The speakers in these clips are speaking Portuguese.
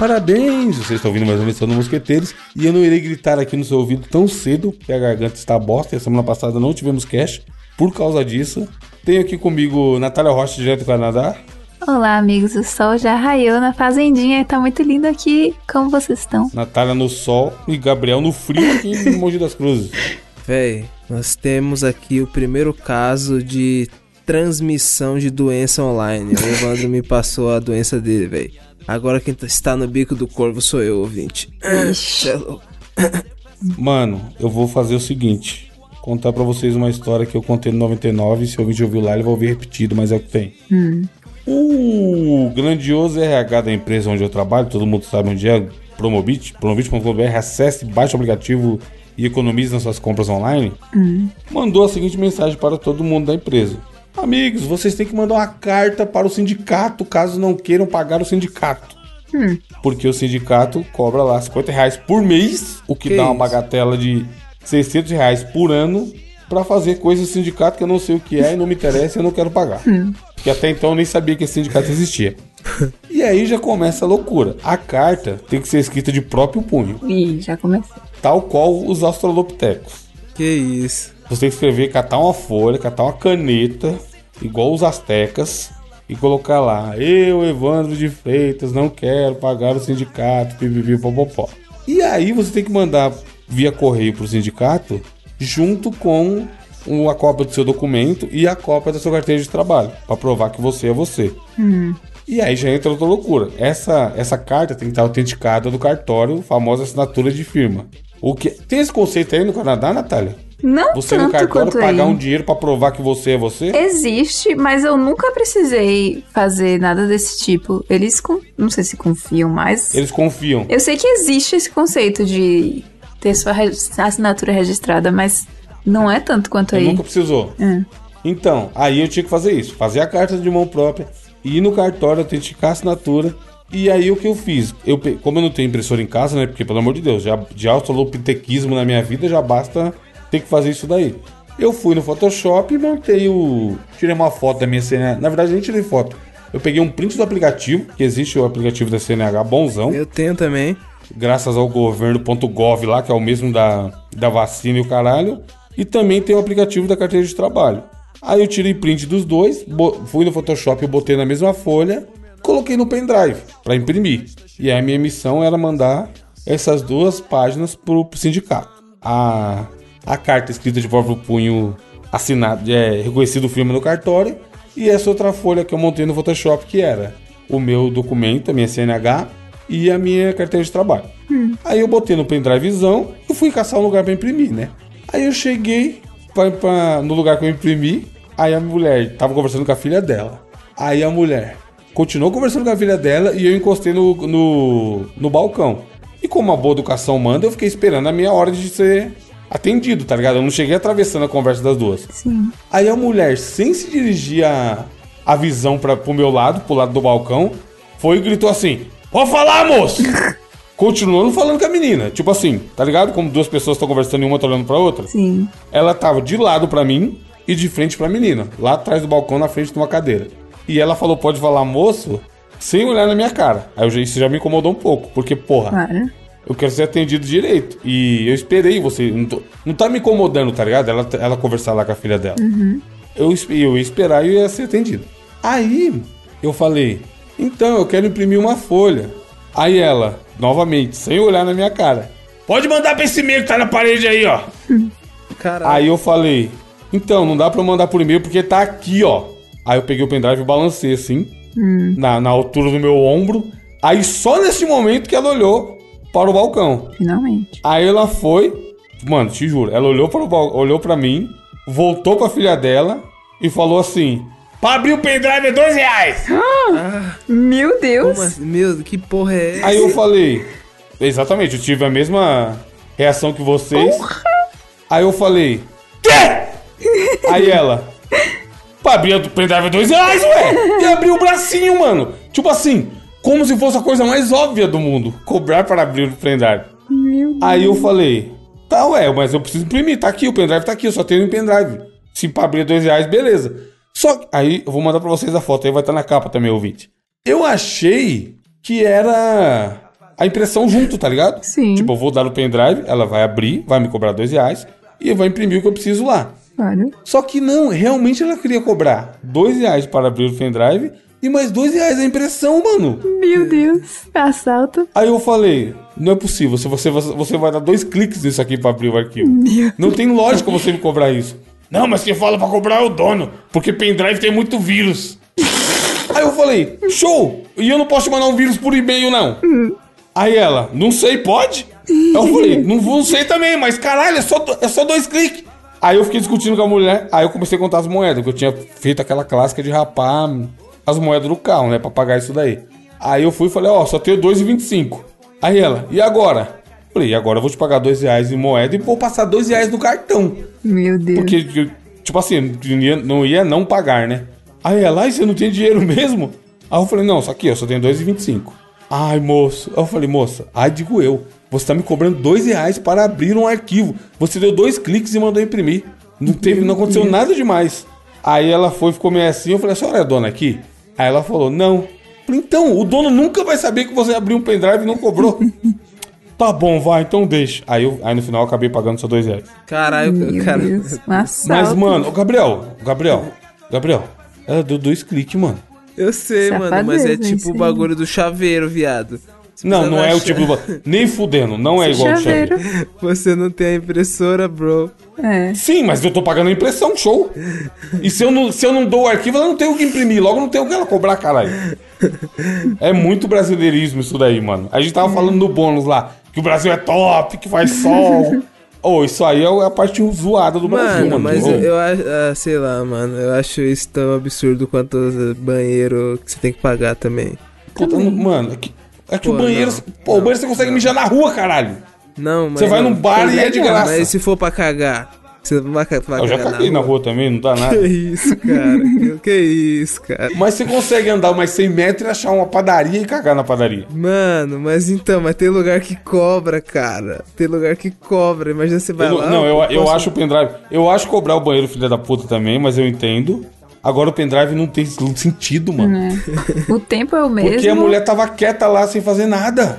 Parabéns! Vocês estão ouvindo mais uma edição do Mosqueteiros. E eu não irei gritar aqui no seu ouvido tão cedo, que a garganta está bosta. E a semana passada não tivemos cash por causa disso. Tenho aqui comigo Natália Rocha, direto do Canadá. Olá, amigos. O sol já raiou na fazendinha. Tá muito lindo aqui. Como vocês estão? Natália no sol e Gabriel no frio aqui em Mogi das Cruzes. Véi, nós temos aqui o primeiro caso de transmissão de doença online. O Evandro me passou a doença dele, véi. Agora quem tá- está no bico do corvo sou eu, ouvinte. É. Mano, eu vou fazer o seguinte: contar pra vocês uma história que eu contei no 99. Se o ouvinte ouviu lá, ele vai ouvir repetido, mas é o que tem. O grandioso RH da empresa onde eu trabalho, todo mundo sabe onde é, Promobit, promobit.com.br, acesse, baixe o aplicativo e economize nas suas compras online. Mandou a seguinte mensagem para todo mundo da empresa. Amigos, vocês têm que mandar uma carta para o sindicato caso não queiram pagar o sindicato. Porque o sindicato cobra lá 50 reais por mês, o que, Que dá uma isso? bagatela de 600 reais por ano para fazer coisas do sindicato que eu não sei o que é e não me interessa e eu não quero pagar. Porque até então eu nem sabia que esse sindicato existia. e aí já começa a loucura. A carta tem que ser escrita de próprio punho, Ih, já comecei. tal qual os australopitecos. Que isso. Você tem que escrever, catar uma folha, catar uma caneta, igual os astecas, e colocar lá, eu, Evandro de Freitas, não quero pagar o sindicato, pipipi, popopó. E aí você tem que mandar via correio pro sindicato, junto com o- a cópia do seu documento e a cópia da sua carteira de trabalho, para provar que você é você. E aí já entra outra loucura. Essa, essa carta tem que estar autenticada do cartório, famosa assinatura de firma. O que tem esse conceito aí no Canadá, Natália? Não Você no tanto cartório quanto pagar um dinheiro pra provar que você é você? Existe, mas eu nunca precisei fazer nada desse tipo. Eles, con- não sei se confiam mais. Eles confiam. Eu sei que existe esse conceito de ter sua re- assinatura registrada, mas não é tanto quanto Ele aí. nunca precisou. É. Então, aí eu tinha que fazer isso. Fazer a carta de mão própria, ir no cartório, autenticar a assinatura. E aí o que eu fiz? Eu, como eu não tenho impressora em casa, né? Porque, pelo amor de Deus, já, de australopitequismo na minha vida, já basta ter que fazer isso daí. Eu fui no Photoshop e montei o... Tirei uma foto da minha CNH. Na verdade, nem tirei foto. Eu peguei um print do aplicativo, que existe o aplicativo da CNH bonzão. Eu tenho também. graças ao governo.gov lá, que é o mesmo da, da vacina e o caralho. E também tem o aplicativo da carteira de trabalho. Aí eu tirei print dos dois, fui no Photoshop e botei na mesma folha, coloquei no pendrive para imprimir. E aí a minha missão era mandar essas duas páginas pro, pro sindicato. A, a carta escrita de próprio punho assinada, é, reconhecido firma no cartório, e essa outra folha que eu montei no Photoshop, que era o meu documento, a minha CNH e a minha carteira de trabalho. Aí eu botei no pendrivezão e fui caçar um lugar pra imprimir, né? Aí eu cheguei pra, pra- no lugar que eu imprimi, aí a mulher tava conversando com a filha dela. Aí a mulher continuou conversando com a filha dela e eu encostei no, no, no balcão. E como a boa educação manda, eu fiquei esperando a minha hora de ser atendido, tá ligado? Eu não cheguei atravessando a conversa das duas. Sim. Aí a mulher, sem se dirigir a, a visão pra, pro meu lado, pro lado do balcão, foi e gritou assim: Pode falar, moço! Continuando falando com a menina. Tipo assim, tá ligado? Como duas pessoas estão conversando e uma tá olhando pra outra. Sim. Ela tava de lado pra mim e de frente pra menina. Lá atrás do balcão, na frente de uma cadeira. E ela falou: Pode falar, moço? Sem olhar na minha cara. Aí eu já- isso já me incomodou um pouco. Porque, porra, Claro. Eu quero ser atendido direito. E eu esperei você. Não, tô- não tá me incomodando, tá ligado? Ela, ela conversar lá com a filha dela. Eu, esp- eu ia esperar e eu ia ser atendido. Aí eu falei: então eu quero imprimir uma folha. Aí ela, novamente, sem olhar na minha cara: pode mandar pra esse e-mail que tá na parede aí, ó. Caralho. Aí eu falei: então, não dá pra eu mandar por e-mail porque tá aqui, ó. Aí eu peguei o pendrive e balancei assim, na, na altura do meu ombro. Aí só nesse momento que ela olhou para o balcão. Finalmente. Aí ela foi, mano, te juro, ela olhou para o bal- olhou para mim, voltou para filha dela e falou assim: "Pra abrir o pendrive é dois reais". Meu Deus. Como assim? Meu, que porra é essa? Aí eu falei, exatamente, eu tive a mesma reação que vocês. Aí eu falei, quê? Aí ela, pra abrir o pendrive é dois reais, ué! E abriu o bracinho, mano. Tipo assim, como se fosse a coisa mais óbvia do mundo, cobrar para abrir o pendrive. Aí eu falei, tá, ué, mas eu preciso imprimir, tá aqui, o pendrive tá aqui, eu só tenho um pendrive. Se pra abrir dois reais, beleza. Só que, aí eu vou mandar pra vocês a foto, aí vai estar na capa também, ouvinte. Eu achei que era a impressão junto, tá ligado? Sim. Tipo, eu vou dar no pendrive, ela vai abrir, vai me cobrar dois reais e vai imprimir o que eu preciso lá. Olha. Só que não, realmente ela queria cobrar dois reais para abrir o pendrive e mais dois reais a impressão, mano. Meu Deus. Assalto. Aí eu falei, não é possível, se você, você vai dar dois cliques nisso aqui para abrir o arquivo. Meu Não tem lógica você me cobrar isso. Não, mas quem fala pra cobrar é o dono, porque pendrive tem muito vírus. Aí eu falei, show! E eu não posso te mandar um vírus por e-mail, não. Aí ela, não sei, pode? Aí eu falei, não, vou- não sei também, mas caralho, é só, é só dois cliques. Aí eu fiquei discutindo com a mulher, aí eu comecei a contar as moedas, porque eu tinha feito aquela clássica de rapar as moedas do carro, né, pra pagar isso daí. Aí eu fui e falei, ó, só tenho 2,25. Aí ela, e agora? Falei, e agora eu vou te pagar dois reais em moeda e vou passar dois reais no cartão. Meu Deus. Porque, tipo assim, não ia, não ia não pagar, né? Aí ela, ai, você não tem dinheiro mesmo? Aí eu falei, não, só aqui, eu só tenho 2,25. Ai, moço. Aí eu falei, moça, ai, digo eu. Você tá me cobrando dois reais para abrir um arquivo. Você deu dois cliques e mandou imprimir. Não teve, não aconteceu nada demais. Aí ela foi, ficou meio assim, eu falei, a senhora é dona aqui? Aí ela falou, não. Então, o dono nunca vai saber que você abriu um pendrive e não cobrou. tá bom, vai, então deixa. Aí, eu, aí no final eu acabei pagando só dois reais. Caralho, Meu cara. Mas, mano, o Gabriel, o Gabriel, Gabriel, ela deu dois cliques, mano. Eu sei, mano, mas é Safadeza, tipo o bagulho do chaveiro, viado. Não, não é o tipo. do- Nem fudendo, não é igual o Chaveiro. chaveiro. Você não tem a impressora, bro. É. Sim, mas eu tô pagando a impressão, show. E se eu não, se eu não dou o arquivo, ela não tem o que imprimir, logo não tem o que ela cobrar, caralho. É muito brasileirismo isso daí, mano. A gente tava falando no bônus lá, que o Brasil é top, que faz sol. Ô, isso aí é a parte zoada do Brasil, Mano, mano. mas Ô. eu, acho, ah, sei lá, mano, eu acho isso tão absurdo quanto banheiro que você tem que pagar também. Puta, mano, é que, é que Pô, o banheiro. não, pô, o banheiro você consegue mijar na rua, caralho. Não, mas. Você vai num bar e é de legal, graça. Mas se for pra cagar, você não vai, vai Eu já cagar caguei na rua também, não dá nada. Que isso, cara? que, que isso, cara? Mas você consegue andar mais 100 metros e achar uma padaria e cagar na padaria. Mano, mas então, mas tem lugar que cobra, cara. Tem lugar que cobra. Imagina você vai Eu não, lá. não, eu, eu posso- acho o pendrive. Eu acho cobrar o banheiro, filha da puta, também, mas eu entendo. Agora o pendrive não tem sentido, mano. O tempo é o mesmo. Porque a mulher tava quieta lá sem fazer nada.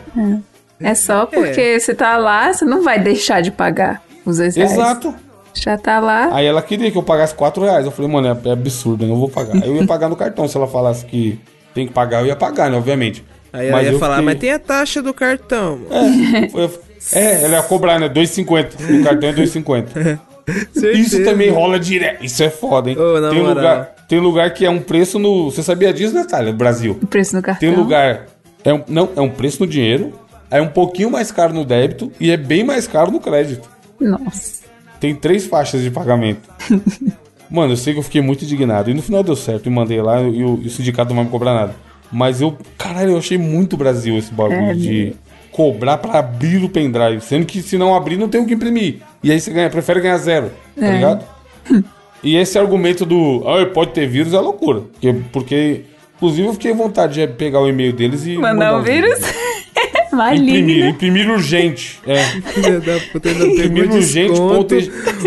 É só porque você tá lá, você não vai deixar de pagar os dois reais. Exato. Já tá lá. Aí ela queria que eu pagasse 4 reais. Eu falei, mano, é, é absurdo, eu não vou pagar. Aí eu ia pagar no cartão. Se ela falasse que tem que pagar, eu ia pagar, né? Obviamente. Aí ela ia eu falar, fiquei- mas tem a taxa do cartão. mano. É, foi- é, ela ia cobrar, né? 2,50. No cartão é 2,50. Certeza. Isso também rola direto. Isso é foda, hein? Ô, tem, moral. lugar, tem lugar que é um preço no. Você sabia disso, Natália? No Brasil. O preço no cartão. Tem lugar. É um, não, é um preço no dinheiro. É um pouquinho mais caro no débito e é bem mais caro no crédito. Nossa. Tem três faixas de pagamento. Mano, eu sei que eu fiquei muito indignado. E no final deu certo. E mandei lá e o, e o sindicato não vai me cobrar nada. Mas eu. Caralho, eu achei muito Brasil esse bagulho É, de cobrar pra abrir o pendrive. Sendo que se não abrir, não tem o que imprimir. E aí você ganha, prefere ganhar zero. Tá É. ligado? E esse argumento do. Ah, pode ter vírus é loucura. Porque, porque. Inclusive, eu fiquei à vontade de pegar o e-mail deles e. Mandar um os vírus? Imprimir, Maligno. imprimir urgente. É. Filha da puta, ainda pegou Primeiro urgente, ponto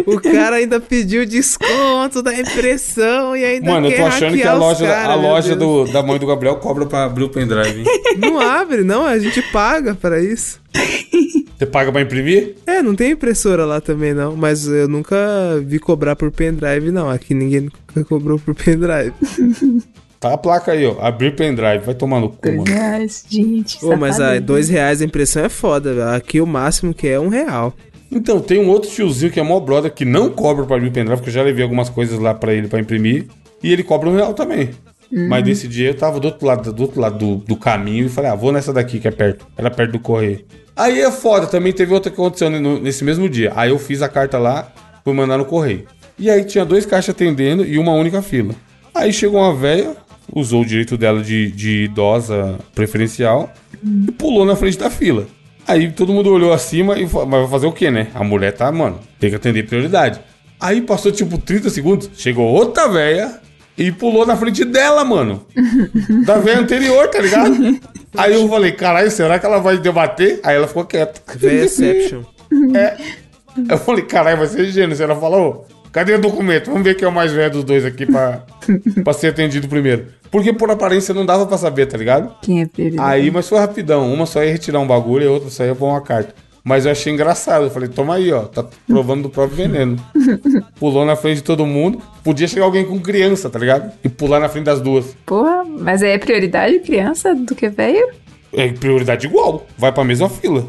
O cara ainda pediu desconto da impressão e ainda Mano, eu tô achando que a loja, cara, a loja do, da mãe do Gabriel cobra pra abrir o pendrive. hein? Não abre, não, a gente paga para isso. Você paga pra imprimir? É, não tem impressora lá também não, mas eu nunca vi cobrar por pendrive não, aqui ninguém nunca cobrou por pendrive. Tá a placa aí, ó. Abrir pendrive. Vai tomar no cu, mano. reais, gente. Pô, mas a dois reais a impressão é foda, velho. Aqui o máximo que é um real. Então, tem um outro tiozinho que é mó brother que não cobra pra abrir o pendrive, porque eu já levei algumas coisas lá pra ele pra imprimir. E ele cobra um real também. Mas desse dia eu tava do outro lado, do, outro lado do, do caminho e falei, ah, vou nessa daqui que é perto. Era perto do correio. Aí é foda, também teve outra que aconteceu nesse mesmo dia. Aí eu fiz a carta lá, fui mandar no correio. E aí tinha dois caixas atendendo e uma única fila. Aí chegou uma velha, usou o direito dela de, de idosa preferencial e pulou na frente da fila. Aí todo mundo olhou acima e falou, mas vai fazer o quê, né? A mulher tá, mano, tem que atender prioridade. Aí passou tipo 30 segundos, chegou outra velha e pulou na frente dela, mano. da velha anterior, tá ligado? Aí eu falei, caralho, será que ela vai debater? Aí ela ficou quieta. Véia Exception. Eu falei, caralho, vai ser gênio. Se ela falou, Cadê o documento? Vamos ver quem é o mais velho dos dois aqui pra, pra ser atendido primeiro. Porque por aparência não dava pra saber, tá ligado? Quem é prioridade? Aí, mas foi rapidão. Uma só ia retirar um bagulho e a outra só ia pôr uma carta. Mas eu achei engraçado. Eu falei, toma aí, ó. Tá provando do próprio veneno. Pulou na frente de todo mundo. Podia chegar alguém com criança, tá ligado? E pular na frente das duas. Porra, mas aí é prioridade criança do que velho? É prioridade igual. Vai pra mesma fila.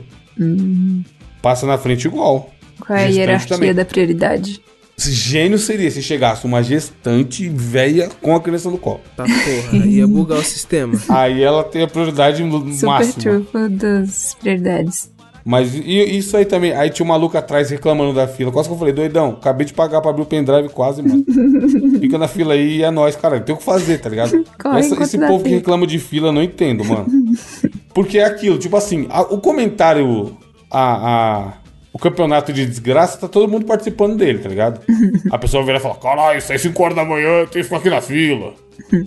Passa na frente igual. Qual é a Gestante hierarquia também. da prioridade? Esse Gênio seria se chegasse uma gestante velha com a criança no colo. Tá porra, ia bugar o sistema. Aí ela tem a prioridade no Super máxima. trunfo das prioridades. Mas e- isso aí também. Aí tinha um maluco atrás reclamando da fila. Quase que eu falei, doidão, acabei de pagar pra abrir o pendrive quase, mano. Fica na fila aí e é nóis, cara. Tem o que fazer, tá ligado? Essa- esse povo que reclama de fila, eu não entendo, mano. Porque é aquilo, tipo assim, a- o comentário, a, a- o campeonato de desgraça, tá todo mundo participando dele, tá ligado? A pessoa vira e fala, caralho, sai 5 horas da manhã, tem que ficar aqui na fila.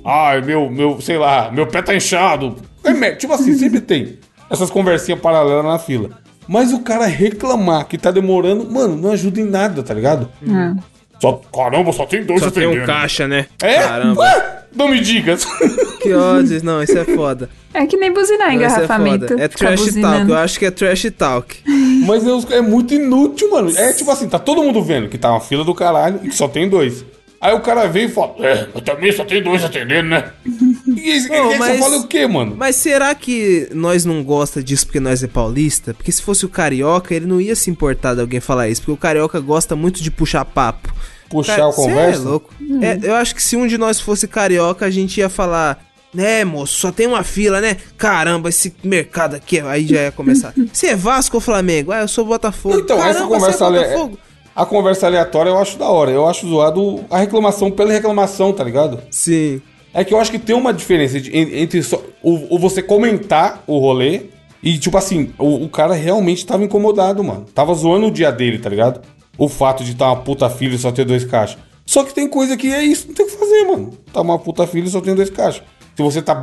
Ai, meu, meu, sei lá, meu pé tá inchado. É, tipo assim, sempre tem essas conversinhas paralelas na fila. Mas o cara reclamar que tá demorando, mano, não ajuda em nada, tá ligado? Ah. Só, caramba, só tem dois Só tem um caixa, né? É? Caramba. Ué? Não me digas. Que ódio. Não, isso é foda. É que nem buzinar Não, é engarrafamento. É ficar trash talk. Eu acho que é trash talk. Mas é, é muito inútil, mano. É tipo assim, tá todo mundo vendo que tá uma fila do caralho e que só tem dois. Aí o cara vem e fala, é, mas também só tem dois atendendo, né? E esse, esse mas- fala o quê, mano? Mas será que nós não gosta disso porque nós é paulista? Porque se fosse o carioca, ele não ia se importar de alguém falar isso. Porque o carioca gosta muito de puxar papo. Puxar Cara, a cê conversa? É louco. É, eu acho que se um de nós fosse carioca, a gente ia falar. Né, moço, só tem uma fila, né? Caramba, esse mercado aqui, aí já ia começar. Você é Vasco ou Flamengo? Ah, eu sou Botafogo. Então, essa Caramba, conversa é Botafogo? A conversa aleatória eu acho da hora. Eu acho zoado a reclamação pela reclamação, tá ligado? Sim. É que eu acho que tem uma diferença de- en- entre só, o, o você comentar o rolê e, tipo assim, o, o cara realmente tava incomodado, mano. Tava zoando o dia dele, tá ligado? O fato de tá uma puta filha e só ter dois caixas. Só que tem coisa que é isso, não tem o que fazer, mano. Tá uma puta filha e só tem dois caixas. Se você tá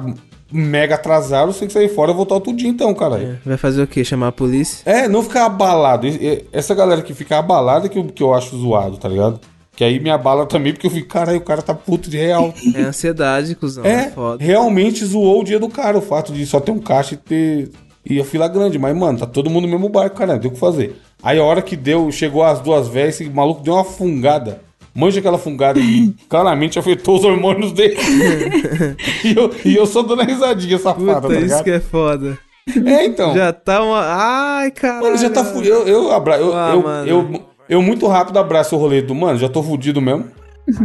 mega atrasado, você tem que sair fora e voltar outro dia então, caralho. Vai fazer o quê? Chamar a polícia? É, não ficar abalado. Essa galera que fica abalada que eu, que eu acho zoado, tá ligado? Que aí me abala também, porque eu fico, caralho, o cara tá puto de real. É ansiedade, cuzão. É, É, foda. realmente zoou o dia do cara, o fato de só ter um caixa e ter. E a fila grande, mas, mano, tá todo mundo no mesmo barco, cara, não tem o que fazer. Aí a hora que deu, chegou as duas velhas, esse maluco deu uma fungada. Manja aquela fungada e claramente afetou os hormônios dele. e, eu, e eu só dando risadinha safada, Puta, tá isso que é foda. É, então. Já tá uma. Ai, caralho. Mano, já tá fudido. Eu, eu, abra... eu, Ah, eu, mano. eu, eu muito rápido abraço o rolê do, mano, já tô fudido mesmo.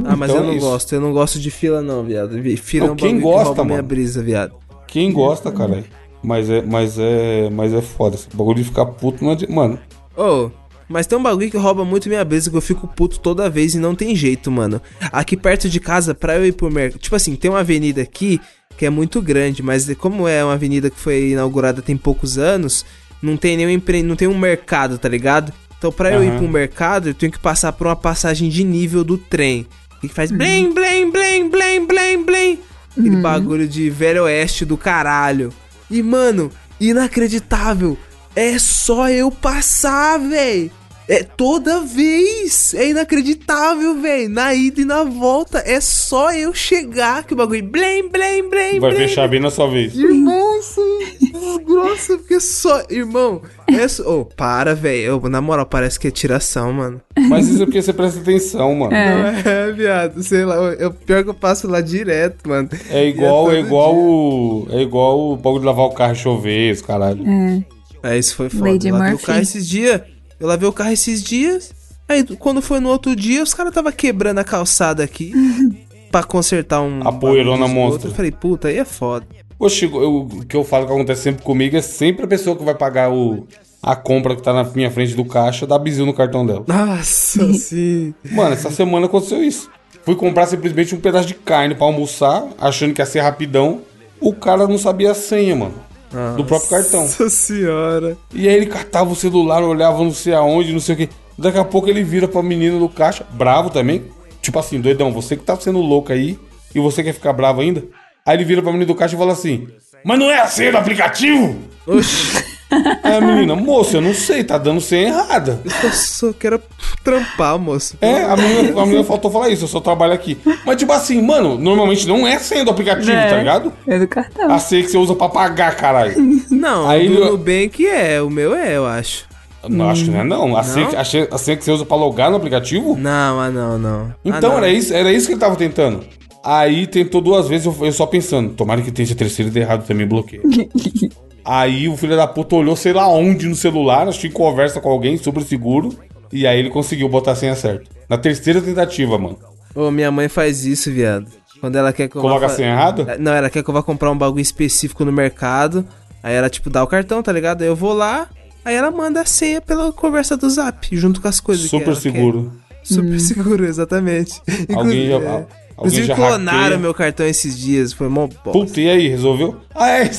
Ah, mas Então eu é não isso. gosto. Eu não gosto de fila, não, viado. Vi- Fila Não, é um quem gosta, que rouba minha mano? brisa, viado. Quem gosta, caralho. Mas é, mas é, mas é foda. Esse bagulho de ficar puto, não adianta. Mano, Ô, mas tem um bagulho que rouba muito minha brisa que eu fico puto toda vez e não tem jeito, mano. Aqui perto de casa, pra eu ir pro mercado. Tipo assim, tem uma avenida aqui que é muito grande, mas como é uma avenida que foi inaugurada tem poucos anos, não tem nenhum empre... não tem um mercado, tá ligado? Então pra eu ir pro mercado, eu tenho que passar por uma passagem de nível do trem. Que faz blém, blém, blém, blém, blém, blém. Aquele bagulho de velho oeste do caralho. E, mano, inacreditável. É só eu passar, véi. É toda vez. É inacreditável, véi. Na ida e na volta. É só eu chegar que o bagulho. Blém, blém, blém, vai blém. fechar bem na sua vez. É desgrossa, porque só. Irmão, é só. Ô, para, velho. Na moral, parece que é tiração, mano. Mas isso é porque você presta atenção, mano. É, É, viado, sei lá. Eu, pior que eu passo lá direto, mano. igual, E é todo igual dia. o. É igual o bagulho de lavar o carro e chover, esse caralho. É, isso foi foda. Lady eu lavei Murphy. o carro esses dias. Eu lavei o carro esses dias. Aí, quando foi no outro dia, os caras tava quebrando a calçada aqui pra consertar um. A poeirona monstra. Eu falei, puta, aí é foda. Oxe, eu- o que eu falo que acontece sempre comigo é sempre a pessoa que vai pagar o, a compra que tá na minha frente do caixa dá bizil no cartão dela. Nossa, sim. Mano, essa semana aconteceu isso. Fui comprar simplesmente um pedaço de carne pra almoçar, achando que ia ser rapidão. O cara não sabia a senha, mano. Do próprio cartão. Nossa senhora. E aí ele catava o celular, olhava não sei aonde, não sei o que. Daqui a pouco ele vira pra menina do caixa, bravo também. Tipo assim, doidão, você que tá sendo louco aí e você quer ficar bravo ainda. Aí ele vira pra menina do caixa e fala assim: Mas não é a senha do aplicativo? Oxi. Aí a menina, moça, eu não sei, tá dando senha errada. Eu só quero trampar, moço. É, a menina, a menina faltou falar isso, eu só trabalho aqui. Mas tipo assim, mano, normalmente não é senha do aplicativo, É. tá ligado? É do cartão. A senha que você usa pra pagar, caralho. Não, Aí do ele- Nubank é, o meu é, eu acho. Não, acho que não é não. A senha, Não? senha- a senha que você usa pra logar no aplicativo? Não, ah não, não. Então ah, não. era isso, era isso que ele tava tentando. Aí tentou duas vezes, eu, eu só pensando, tomara que tenha esse terceiro de errado também bloqueio. aí o filho da puta olhou sei lá onde no celular, acho que em conversa com alguém sobre seguro, e aí ele conseguiu botar a senha certa. Na terceira tentativa, mano. Ô, minha mãe faz isso, viado. Quando ela quer que eu Coloca vá a senha errada? Não, ela quer que eu vá comprar um bagulho específico no mercado. Aí ela, tipo, dá o cartão, tá ligado? Aí eu vou lá, aí ela manda a senha pela conversa do zap, junto com as coisas que Super ela seguro. quer. Super seguro, exatamente. Alguém já- Inclusive, alguém Inclusive já clonaram hackeia. meu cartão esses dias, foi mó bosta. Puta, e aí, resolveu? Ah, é?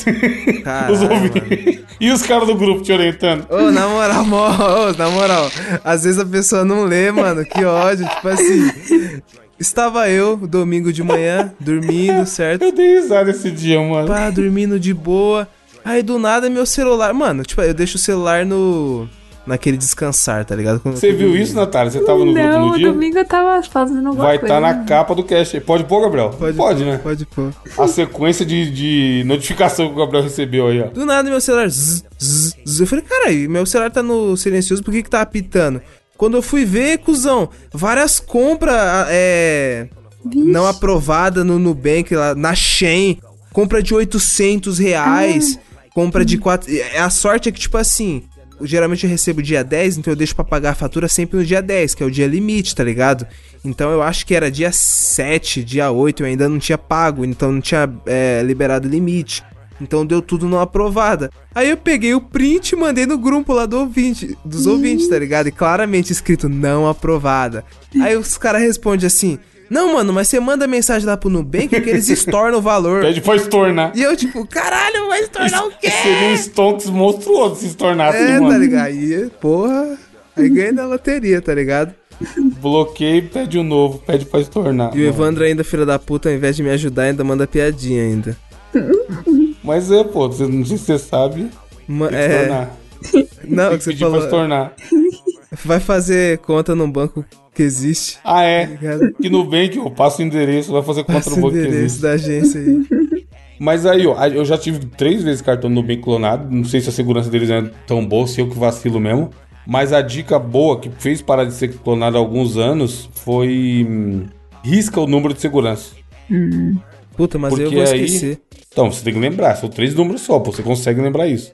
Os ouvintes. E os caras do grupo te orientando? Ô, na moral, mó, na moral, às vezes a pessoa não lê, mano, que ódio, tipo assim. Estava eu, domingo de manhã, dormindo, certo? Eu dei risada esse dia, mano. Pá, dormindo de boa. Aí do nada meu celular. Mano, tipo, eu deixo o celular no. Naquele descansar, tá ligado? Quando Você viu isso, Natália? Você tava no grupo Não, no dia? domingo eu tava fazendo alguma Vai coisa. estar na capa do cast. Pode pôr, Gabriel? Pode, né? Pode pôr. A sequência de, de notificação que o Gabriel recebeu aí, ó. Do nada meu celular. Zzz, zzz, zzz. Eu falei, caralho, meu celular tá no silencioso, por que que tá apitando? Quando eu fui ver, cuzão, várias compras é, não aprovadas no Nubank, lá, na Shein, compra de 800 reais, compra de 4... A sorte é que, tipo assim, geralmente eu recebo dia 10, então eu deixo pra pagar a fatura sempre no dia 10, que é o dia limite, tá ligado? Então eu acho que era dia 7, dia 8, eu ainda não tinha pago, então não tinha é, liberado o limite. Então deu tudo não aprovada. Aí eu peguei o print e mandei no grupo lá do ouvinte, dos ouvintes, tá ligado? E claramente escrito não aprovada. Aí os caras respondem assim: Não, mano, mas você manda mensagem lá pro Nubank que eles estornam o valor. Pede pra estornar. E eu, tipo, caralho, vai estornar o quê? Seria um stonks monstruoso se estornasse, É, mano. tá ligado? Aí, porra. Aí ganha na loteria, tá ligado? Bloqueia e pede um novo, pede pra estornar. E o Evandro ainda, filho da puta, ao invés de me ajudar, ainda manda piadinha ainda. Mas é, pô, você, não sei se você sabe. Ma- é, estornar. não, Tem que você pedir pra falou. estornar. Vai fazer conta num banco que existe. Ah, é. Ligado? Que no Bank, eu passo o endereço, vai fazer contra o o banco que endereço existe. da agência aí. Mas aí, ó, eu já tive três vezes cartão no Nubank clonado. Não sei se a segurança deles é tão boa, se eu que vacilo mesmo. Mas a dica boa que fez parar de ser clonado há alguns anos foi. hum, risca o número de segurança. Puta, mas Porque eu vou aí- esquecer. Então, você tem que lembrar, são três números só, pô, você consegue lembrar isso.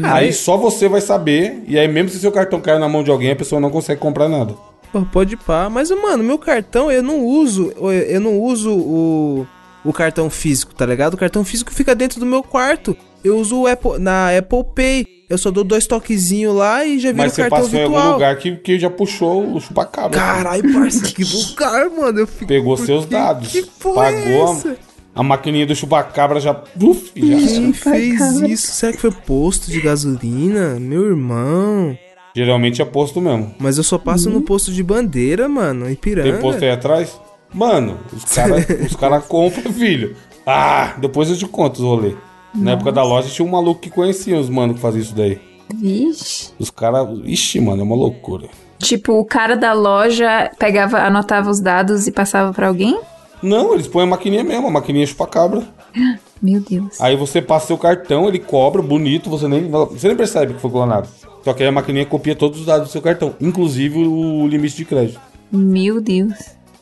Cara, Aí só você vai saber, e aí mesmo se seu cartão caiu na mão de alguém, a pessoa não consegue comprar nada. Pô, pode pá. Mas, mano, meu cartão, eu não uso. Eu não uso o, o cartão físico, tá ligado? O cartão físico fica dentro do meu quarto. Eu uso o Apple, na Apple Pay. Eu só dou dois toquezinhos lá e já viro Mas o você cartão passou em algum virtual. lugar que, que já puxou o chupacabra. Caralho, parça, que lugar, mano. Eu fico, Pegou seus que- dados. Que porra é pagou essa? a, a maquininha do chupacabra já. Uf, já. Quem fez isso? Será que foi posto de gasolina? Meu irmão. Geralmente é posto mesmo. Mas eu só passo no posto de bandeira, mano. Ipiranga. Tem posto aí atrás? Mano, os caras os cara compram, filho. Ah, depois eu te conto os rolês. Na época da loja tinha um maluco que conhecia os mano que fazia isso daí. Vixe. Os caras. Ixi, mano, é uma loucura. Tipo, o cara da loja pegava, anotava os dados e passava pra alguém? Não, eles põem a maquininha mesmo, a maquininha chupa-cabra. Meu Deus. Aí você passa seu cartão, ele cobra, bonito, você nem, você nem percebe que foi clonado. Só que aí a maquininha copia todos os dados do seu cartão, inclusive o limite de crédito. Meu Deus.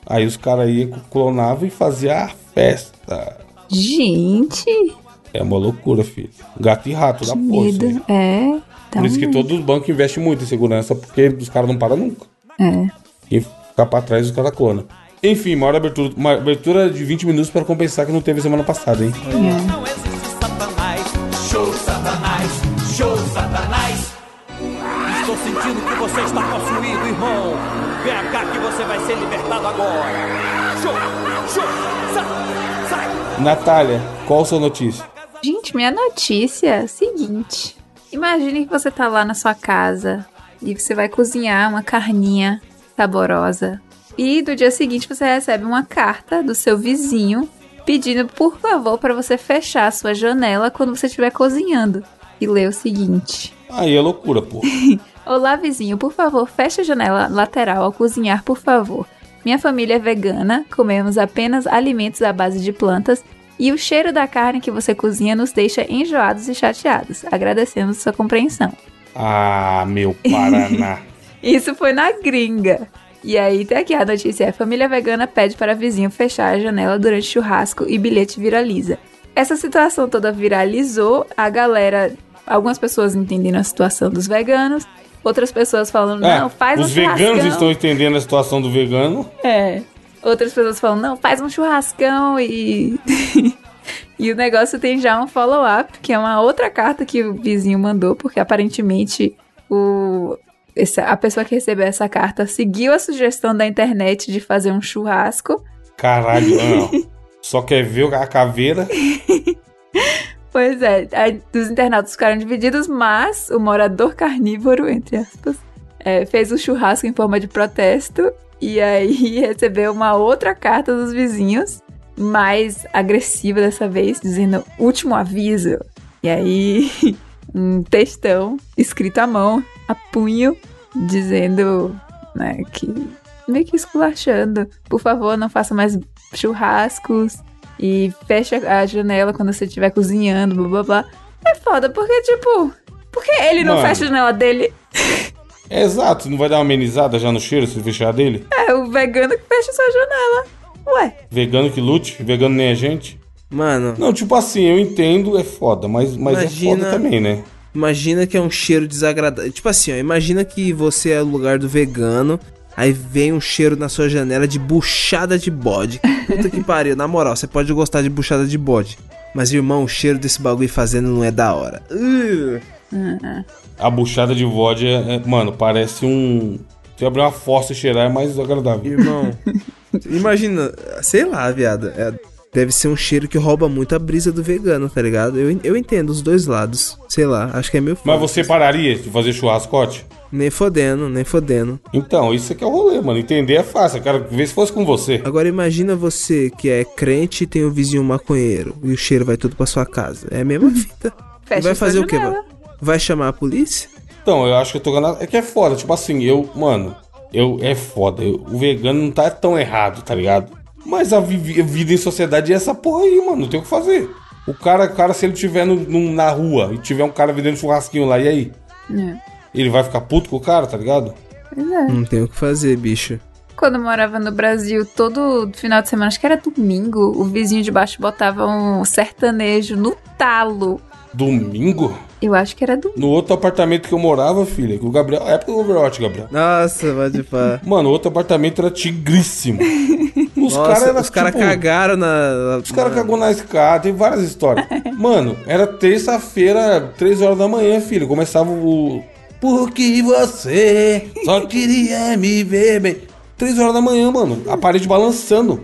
Aí os caras iam, clonavam e faziam a festa. Gente, É uma loucura, filho. Gato e rato da que porra. aí. medo. É. Tá Por isso que todos os bancos investem muito em segurança, porque os caras não param nunca. É. E ficar pra trás os caras clonam. Enfim, maior abertura, uma abertura de 20 minutos para compensar que não teve semana passada, hein? Não existe Satanás. Show Satanás, show Satanás. Sentindo que você está possuído, irmão. Vem cá que você vai ser libertado agora. Show, show, sai, sai. Natália, qual a sua notícia? Gente, minha notícia é a seguinte. Imagine que você tá lá na sua casa e você vai cozinhar uma carninha saborosa. E do dia seguinte você recebe uma carta do seu vizinho pedindo, por favor, para você fechar a sua janela quando você estiver cozinhando. e lê o seguinte. Aí é loucura, pô. Olá, vizinho, por favor, feche a janela lateral ao cozinhar, por favor. Minha família é vegana, comemos apenas alimentos à base de plantas e o cheiro da carne que você cozinha nos deixa enjoados e chateados. Agradecemos sua compreensão. Ah, meu Paraná. Isso foi na gringa. E aí tem aqui a notícia: é, família vegana pede para vizinho fechar a janela durante churrasco e bilhete viraliza. Essa situação toda viralizou, a galera, algumas pessoas entendendo a situação dos veganos, outras pessoas falando, É, não, faz um os veganos churrascão. estão entendendo a situação do vegano. É. Outras pessoas falam, não, faz um churrascão e. e o negócio tem já um follow-up, que é uma outra carta que o vizinho mandou, porque aparentemente o. essa- a pessoa que recebeu essa carta seguiu a sugestão da internet de fazer um churrasco. Caralho, não. Só quer ver a caveira. Pois é, aí os internautas ficaram divididos, mas o morador carnívoro, entre aspas, é, fez o churrasco em forma de protesto e aí recebeu uma outra carta dos vizinhos, mais agressiva dessa vez, dizendo último aviso. E aí um textão escrito à mão, a punho, dizendo né, que meio que esculachando, por favor, não faça mais churrascos e fecha a janela quando você estiver cozinhando, blá blá blá. É foda, porque tipo, por que ele não Mano. fecha a janela dele? É exato, não vai dar uma amenizada já no cheiro se fechar dele? É o vegano que fecha sua janela. Ué, Vegano que lute, vegano nem a gente. Mano, Não, tipo assim, eu entendo, é foda, mas, mas é Imagina- foda também, né? imagina que é um cheiro desagradável. Tipo assim, ó, imagina que você é o lugar do vegano, aí vem um cheiro na sua janela de buchada de bode. Puta que pariu, na moral, você pode gostar de buchada de bode. Mas, irmão, o cheiro desse bagulho fazendo não é da hora. Uh. A buchada de vodka, é, é- mano, parece um. Se abrir uma fossa e cheirar é mais agradável. Irmão, imagina, sei lá, viado. é- deve ser um cheiro que rouba muito a brisa do vegano, tá ligado? Eu, eu entendo os dois lados. Sei lá, acho que é meu Mas você pararia de fazer churrascote? Nem fodendo, nem fodendo. Então, isso aqui é o rolê, mano. Entender é fácil. Eu quero ver se fosse com você. Agora imagina você que é crente e tem um vizinho maconheiro e o cheiro vai tudo pra sua casa. É a mesma fita. fecha vai fazer o quê, mano? Vai chamar a polícia? Então, eu acho que eu tô ganhando. É que é foda. Tipo assim, eu, mano, eu é foda. Eu- o vegano não tá tão errado, tá ligado? Mas a, vi- a vida em sociedade é essa porra aí, mano. Não tem o que fazer. O cara, o cara se ele tiver no- no- na rua e tiver um cara vendendo churrasquinho lá, e aí? É, Ele vai ficar puto com o cara, tá ligado? pois é. Não tem o que fazer, bicho. Quando eu morava no Brasil, todo final de semana, acho que era domingo, o vizinho de baixo botava um sertanejo no talo. Domingo? Eu acho que era domingo. No outro apartamento que eu morava, filha, que o Gabriel. É época do Overwatch, Gabriel. Nossa, vai de pá. Mano, o outro apartamento era tigríssimo. Os caras eram. os caras tipo, cagaram na. Os caras cagou na escada, tem várias histórias. Mano, era terça-feira, três horas da manhã, filho. Começava o. Porque você só queria me ver bem. Três horas da manhã, mano. A parede balançando.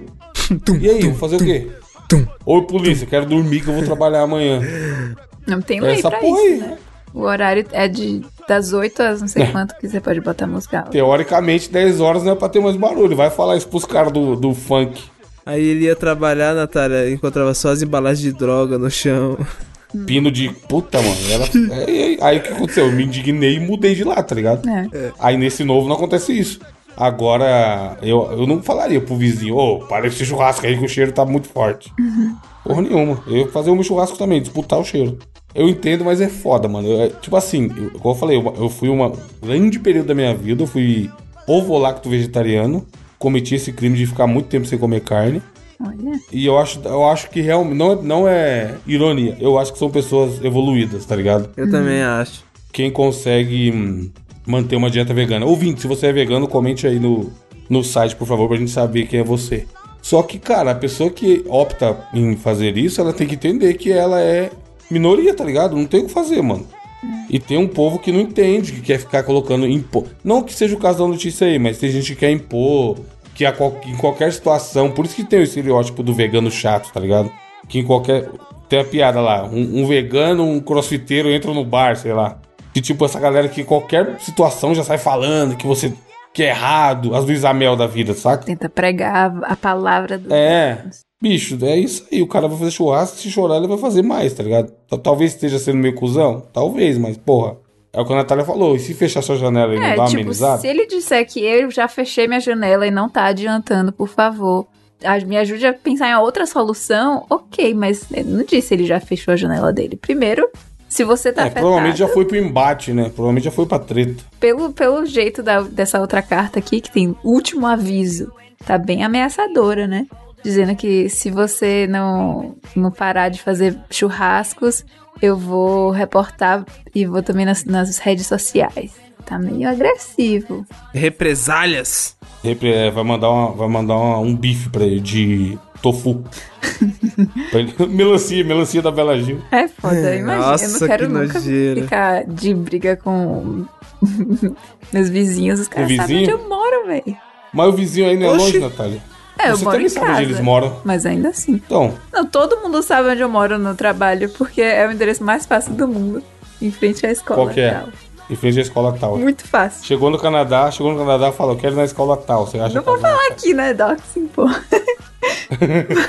E aí, vou fazer o quê? tum. Oi, polícia, quero dormir que eu vou trabalhar amanhã. Não tem lei Essa pra porra isso, aí. né? O horário é de das 8 às não sei quanto que você pode botar música alta. Teoricamente, 10 horas não é pra ter mais barulho. Vai falar isso pros caras do, do funk. Aí ele ia trabalhar, Natália, encontrava só as embalagens de droga no chão. Pino de. Puta, mano. Ela... aí, aí- aí o que aconteceu? Eu me indignei e mudei de lá, tá ligado? É. Aí nesse novo não acontece isso. Agora, eu, eu não falaria pro vizinho, ô, para esse churrasco aí que o cheiro tá muito forte. Porra nenhuma. Eu ia fazer o meu churrasco também, disputar o cheiro. Eu entendo, mas é foda, mano. Eu- é, tipo assim, eu, como eu falei, eu, eu fui uma grande período da minha vida, eu fui ovo-lacto vegetariano, cometi esse crime de ficar muito tempo sem comer carne. Olha. E eu acho, eu acho que realmente não, é- não é ironia. Eu acho que são pessoas evoluídas, tá ligado? Eu também acho. Quem consegue hum, manter uma dieta vegana. Ouvinte, se você é vegano, comente aí no, no site, por favor, pra gente saber quem é você. Só que, cara, a pessoa que opta em fazer isso, ela tem que entender que ela é minoria, tá ligado? Não tem o que fazer, mano. E tem um povo que não entende, que quer ficar colocando impor. Não que seja o caso da notícia aí, mas tem gente que quer impor, que a qual- em qualquer situação. Por isso que tem o estereótipo do vegano chato, tá ligado? Que em qualquer. Tem a piada lá, um, um vegano, um crossfiteiro entra no bar, sei lá. Que tipo, essa galera que em qualquer situação já sai falando que você que é errado, as Luísa Mel da vida, saca? Tenta pregar a palavra do. É. Bicho, é isso aí. O cara vai fazer churrasco, se chorar, ele vai fazer mais, tá ligado? Tal- Talvez esteja sendo meio cuzão. Talvez, mas, porra. É o que a Natália falou. E se fechar sua janela e não É, dar uma tipo, amenizada? se ele disser que eu já fechei minha janela e não tá adiantando, por favor, me ajude a pensar em outra solução, ok, mas ele não disse se ele já fechou a janela dele. Primeiro, se você tá É, afetado, provavelmente já foi pro embate, né? Provavelmente já foi pra treta. pelo, pelo jeito da- dessa outra carta aqui, que tem último aviso, tá bem ameaçadora, né? Dizendo que se você não, não parar de fazer churrascos, eu vou reportar e vou também nas, nas redes sociais. Tá meio agressivo. Represálias. Repre- é, Vai mandar, uma- vai mandar uma- um bife pra ele de tofu. Melancia, melancia da Bela Gil. É foda, imagina. eu Nossa, não quero que nunca nojeira. ficar de briga com meus vizinhos. Os caras sabem onde eu moro, velho. Mas o vizinho aí não é Oxi. longe, Natália. É, eu Você moro também em sabe casa. onde eles moram. Mas ainda assim. Então, Não, todo mundo sabe onde eu moro no trabalho, porque é o endereço mais fácil do mundo. Em frente à escola. qual que é? tal. Em frente à escola tal. Muito fácil. Chegou no Canadá, chegou no Canadá, falou, quero ir na escola tal. Você acha Não que vou falar aqui, né, Doxing, pô.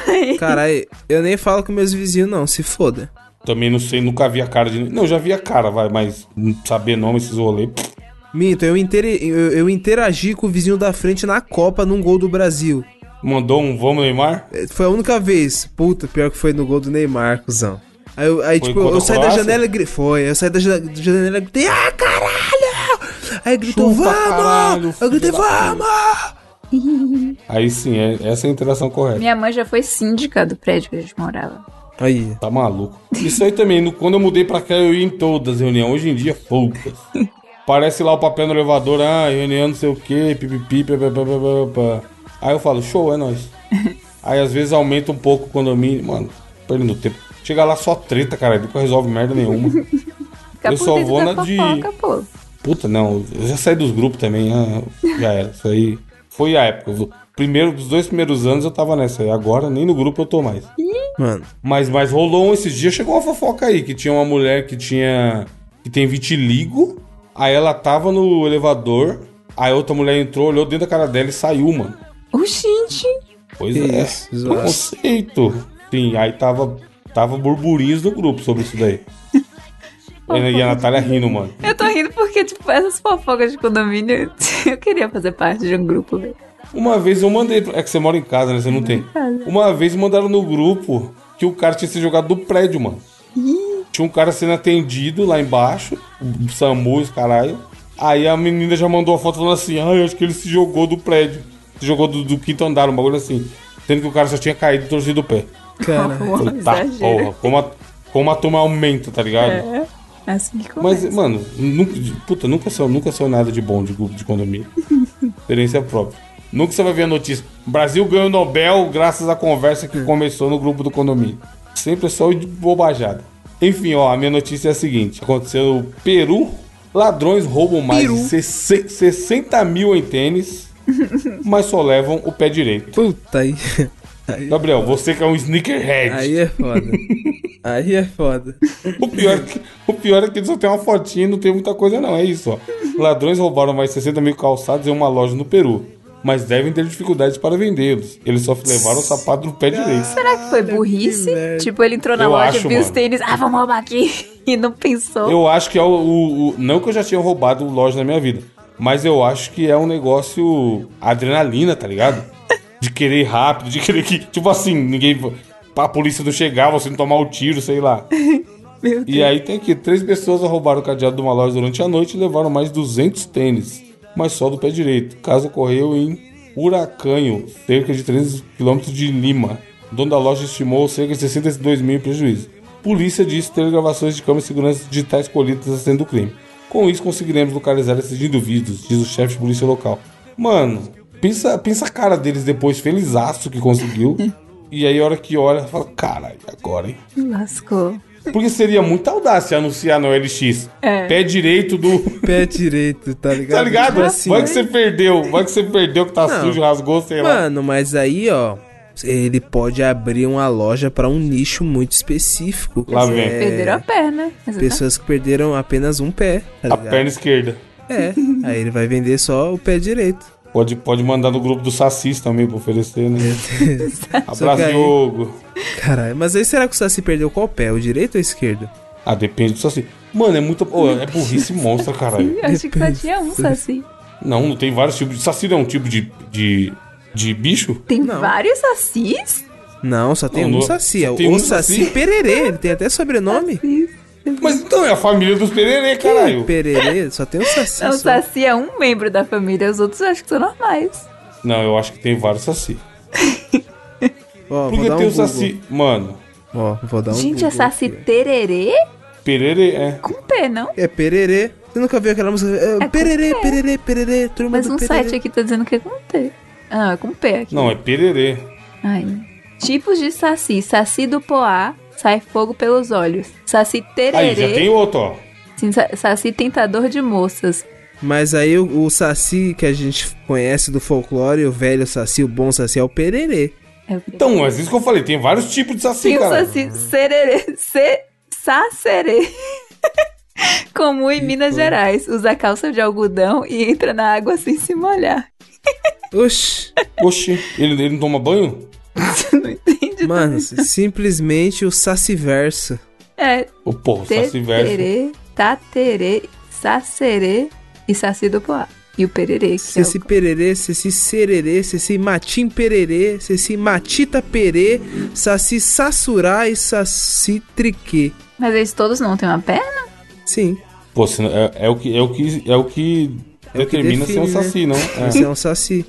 Mas- Caralho, eu nem falo com meus vizinhos, não, se foda. Também não sei, nunca vi a cara de. Não, já vi a cara, vai, mas saber nome, esses rolês. pff, Minto, eu, interi- eu, eu interagi com o vizinho da frente na Copa num gol do Brasil. Mandou um vamos Neymar? É, Foi a única vez. Puta, pior que foi no gol do Neymar, cuzão. Aí, eu- aí tipo, eu saí da janela e gritei. Foi, eu saí da jane- da janela e gritei, ah, caralho! Aí gritou, Chupa, vamos! caralho, eu gritei, vamos! Aí sim, é, essa é a interação correta. Minha mãe já foi síndica do prédio que a gente morava. Aí. Tá maluco. Isso aí também, no- quando eu mudei pra cá, eu ia em todas as reuniões. Hoje em dia, poucas. Parece lá o papel no elevador, ah, reunião não sei o que, pipipi, papapá. Aí eu falo, show, é nóis. Aí às vezes aumenta um pouco o condomínio, mano, perdendo tempo. Chega lá só treta, cara, nunca resolve merda nenhuma. Fica Eu só vou na de- fofoca, pô. Puta, não, eu já saí dos grupos também, ah, já era. Isso aí foi a época. Primeiro, dos dois primeiros anos eu tava nessa aí, agora nem no grupo eu tô mais. Mano, Mas, mas rolou um esses dias, chegou uma fofoca aí, que tinha uma mulher que tinha. que tem vitiligo. Aí ela tava no elevador, aí outra mulher entrou, olhou dentro da cara dela e saiu, mano. Ô, gente. Pois Que é. isso, zoado. Conceito. Sim, aí tava. Tava burburinhos no grupo sobre isso daí. e a Natália rindo, mano. Eu tô rindo porque, tipo, essas fofocas de condomínio, eu queria fazer parte de um grupo, velho. Uma vez eu mandei. É que você mora em casa, né? Você não tem. Uma vez mandaram no grupo que o cara tinha sido jogado do prédio, mano. Tinha um cara sendo atendido lá embaixo, o SAMU, os caralho. Aí a menina já mandou a foto falando assim: Ah, eu acho que ele se jogou do prédio. Jogou do, do quinto andar, um bagulho assim. Sendo que o cara só tinha caído e torcido o pé. cara. Falei, tá, porra, como a, como a turma aumenta, tá ligado? É. Assim que Mas, começa. mano, nunca, puta, nunca sou, nunca sou nada de bom de grupo de condomínio. Experiência própria. Nunca você vai ver a notícia. Brasil ganhou o Nobel graças à conversa que começou no grupo do condomínio. Sempre é só de bobajada. Enfim, ó, a minha notícia é a seguinte: aconteceu no Peru. Ladrões roubam mais Peru. de 60 60 mil em tênis, mas só levam o pé direito. Puta aí. Aí, Gabriel, você que é um sneakerhead. aí é foda. Aí é foda. O pior, é que, o pior é que só tem uma fotinha e não tem muita coisa, não. É isso, ó. Ladrões roubaram mais 60 mil calçados em uma loja no Peru. Mas devem ter dificuldades para vendê-los. Eles só levaram o sapato do pé direito. Será que foi burrice? que tipo, ele entrou na Eu loja, acho, viu os mano. tênis, ah, vamos roubar aqui. E não pensou. Eu acho que é o, o- o- Não que eu já tinha roubado loja na minha vida. Mas eu acho que é um negócio. Adrenalina, tá ligado? De querer ir rápido, de querer que. Tipo assim, ninguém. Pra polícia não chegar, você não tomar o tiro, sei lá. E aí tem aqui, três pessoas roubaram o cadeado de uma loja durante a noite e levaram mais de 200 tênis, mas só do pé direito. O caso ocorreu em Huracanho, cerca de 300 quilômetros de Lima. O dono da loja estimou cerca de 62 mil em prejuízo. Polícia disse ter gravações de câmeras de segurança digitais colhidas a cena do crime. Com isso conseguiremos localizar esses indivíduos, diz o chefe de polícia local. Mano, pensa, pensa a cara deles depois, felizaço que conseguiu. e aí a hora que olha, fala, caralho, agora, hein? Lascou. Porque seria muita audácia anunciar no LX. É. Pé direito do. Pé direito, tá ligado? Tá ligado? Tipo assim, vai que você perdeu. Vai que você perdeu que tá Não. sujo, rasgou, sei lá. Mano, mas aí, ó, ele pode abrir uma loja pra um nicho muito específico. Lá vem. é Perderam a perna. Exatamente. Pessoas que perderam apenas um pé, tá A perna esquerda. É, aí ele vai vender só o pé direito. Pode, pode mandar no grupo do Sacis também pra oferecer, né? Abraço, Diogo. Caralho, mas aí será que o Saci perdeu qual pé? O direito ou o esquerdo? Ah, depende do Saci. Mano, é muito. Pô, é burrice monstra, caralho. Eu achei que só tinha um saci. Não, não tem vários tipos de. Saci não é um tipo de. de, de bicho? Tem Não. vários sacis? Não, só tem Não, um no- Saci. É só o tem um Saci Saci? Pererê. Ele tem até sobrenome. Mas então é a família dos pererê, caralho. Pererê, só tem um Saci. Não, o só. saci é um membro da família, os outros eu acho que são normais. Não, eu acho que tem vários Saci. Ó, vou que dar tem um o Google. Saci. Mano, Ó, vou dar um Gente, é Google saci aqui. tererê pererê é. com P, não? É Pererê. Você nunca viu aquela música? É, com pererê, pererê, pererê, turma Mas do um Pererê. site aqui tá dizendo que é com T. Ah, é com P aqui. Não, é pererê. Ai. Tipos de saci. Saci do poá, sai fogo pelos olhos. Saci tererê, Aí, já tem outro, ó. sim, sa- saci tentador de moças. Mas aí o, o Saci que a gente conhece do folclore, o velho Saci, o bom Saci é o Pererê. É o Então, mas isso que eu falei, tem vários tipos de Saci, Tem o cara. saci sererê, se, sacerê. Comum em Minas Gerais. Usa calça de algodão e entra na água sem se molhar. Oxi, Oxi, ele, ele não toma banho? Não entende? mano, simplesmente o Saciverso. É, porra, o Saci verso. teterê, taterê, sacerê e saci do poá. E o pererê, que é Ceci o... Pererê, Ceci Sererê, Ceci Matim Pererê, Ceci Matita Perê, Saci Sassurá e Saci Triquê. Mas eles todos não têm uma perna? Sim, Pô, senão- é, é o que, é o que, é o que É o que determina ser um define, né? Saci, não? É. você é um Saci.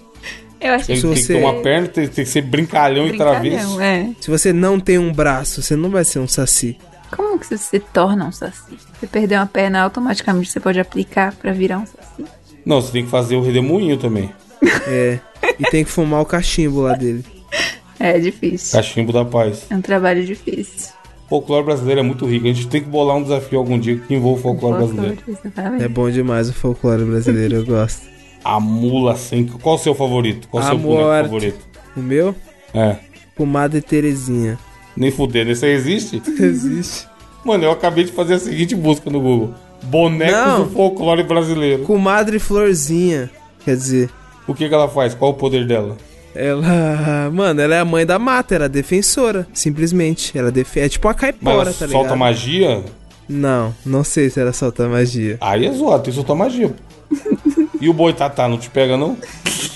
Eu acho Ele Se tem você- que ter uma perna, tem, tem que ser brincalhão, e travesso. brincalhão, é. Se você não tem um braço, você não vai ser um Saci. Como que você se torna um saci? Você perdeu uma perna, automaticamente você pode aplicar pra virar um saci? Não, você tem que fazer o redemoinho também. É. E tem que fumar o cachimbo lá dele. É difícil. Cachimbo da paz. É um trabalho difícil. O folclore brasileiro é muito rico. A gente tem que bolar um desafio algum dia que envolva o folclore brasileiro. exatamente. É bom demais o folclore brasileiro, eu gosto. A mula sem. Qual o seu favorito? Qual o seu A boneco favorito? O meu? É. Comadre Terezinha. Nem fuder, esse aí existe? Existe. Mano, eu acabei de fazer a seguinte busca no Google: Bonecos Não. do folclore brasileiro. Comadre Florzinha. Quer dizer, O que, que ela faz? Qual o poder dela? ela. Mano, ela é a mãe da mata, ela é defensora. Simplesmente. Ela defe... É tipo Mas caipora, ela tá ligado? solta magia? Não, não sei se ela solta magia. Aí é zoado, tem que soltar magia. e o boitatá não te pega, não?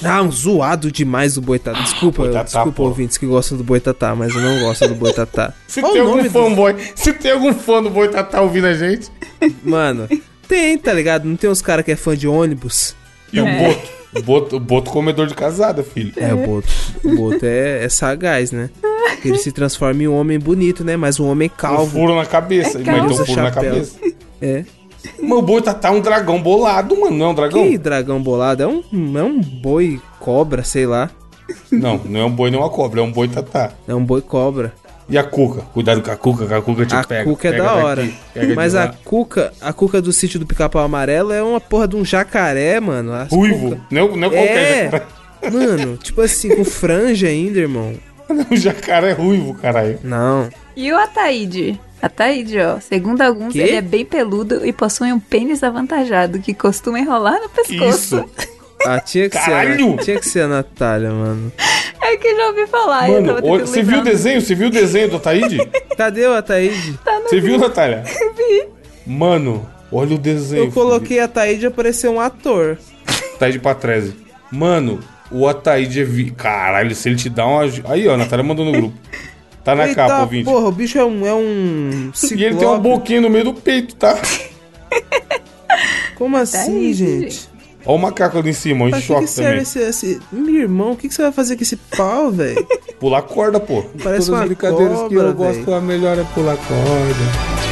Ah, um zoado demais o Boitatá. Desculpa, Boitatá, desculpa pô. ouvintes que gostam do Boitatá, mas eu não gosto do Boitatá. Se Qual tem algum do- fanboy, se tem algum fã do boitatá ouvindo a gente. Mano, tem, tá ligado? Não tem uns caras que é fã de ônibus? E o boto? O boto, o boto comedor de casada, filho. É, o Boto. O Boto é, é sagaz, né? Ele se transforma em um homem bonito, né? Mas um homem Um calvo. furo na cabeça. É mas tem um calvo. furo na cabeça. É. Mas o boitatá é um dragão bolado, mano. Não é um dragão? Que dragão bolado? É um, é um boi cobra, sei lá. Não, não é um boi nem uma cobra, é um boitatá. É um boi cobra. E a cuca? Cuidado com a cuca, que a cuca te a pega. cuca é Pega da daqui, hora. de Mas a lá. cuca, a cuca do sítio do pica-pau amarelo é uma porra de um jacaré, mano. As Ruivo. cuca- Não, é- não é qualquer É. jacaré. Mano, tipo assim, com franja ainda, irmão. O jacaré é ruivo, caralho. Não. E o Ataíde? Ataíde, ó. Segundo alguns, Quê? ele é bem peludo e possui um pênis avantajado que costuma enrolar no pescoço. Isso. Ah, tinha que Caralho! ser. Tinha que ser a Natália, mano. É que eu já ouvi falar. eu Mano, tava ô, tentando você viu o desenho? Você viu o desenho do Ataíde? Cadê o Ataíde? Você viu, Natália? Vi. Mano, olha o desenho. Eu coloquei a Ataíde e apareceu um ator. filho. Ataíde Patrese. Mano, o Ataíde é... Vi... Caralho, se ele te dá uma... Aí, ó, a Natália mandou no grupo. Tá na Eita, capa, ouvinte. porra, o bicho é um. É um E ele tem uma ciclope. boquinha no meio do peito, tá? Como assim, Ataíde, gente? Olha o macaco ali em cima, Pra que, choque que também. esse, esse. Meu irmão, o que, que você vai fazer com esse pau, velho? Pular corda, pô. Parece Todas uma as brincadeiras que cobra, eu gosto, velho. a melhor é pular corda.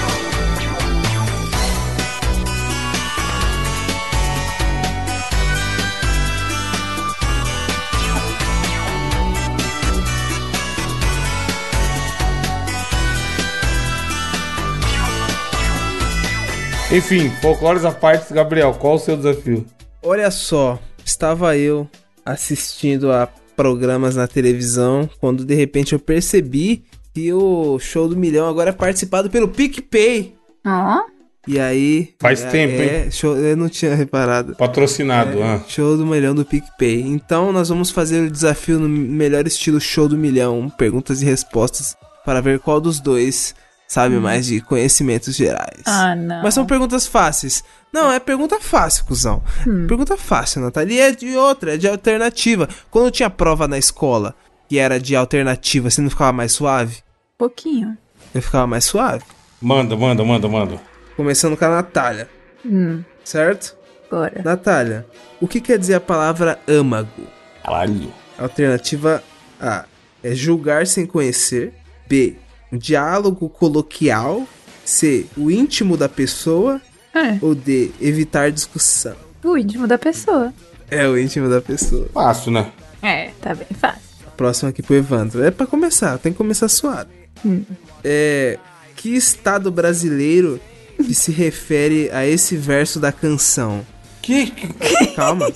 Enfim, folclores à parte, Gabriel, qual o seu desafio? Olha só, estava eu assistindo a programas na televisão quando de repente eu percebi que o show do milhão agora é participado pelo PicPay. Ó, E aí. Faz é, tempo, é, show, eu não tinha reparado. Patrocinado, É, ah. Show do milhão do PicPay. Então nós vamos fazer o desafio no melhor estilo show do milhão, perguntas e respostas, para ver qual dos dois sabe mais de conhecimentos gerais. Ah, não. Mas são perguntas fáceis. Não, é pergunta fácil, cuzão. Pergunta fácil, Natália. E é de outra, é de alternativa. Quando tinha prova na escola que era de alternativa, você não ficava mais suave? Pouquinho. Eu ficava mais suave. Manda, manda, manda, manda. Começando com a Natália. Hum, Certo? bora. Natália, o que quer dizer a palavra âmago? Caralho. Alternativa A é julgar sem conhecer. B. Um diálogo coloquial. C. O íntimo da pessoa. É, Ou D. Evitar discussão. o íntimo da pessoa. É o íntimo da pessoa. Fácil, né? É, tá bem fácil. Próximo aqui pro Evandro. É pra começar, tem que começar suado. É. Que estado brasileiro que se refere a esse verso da canção? Que. Calma.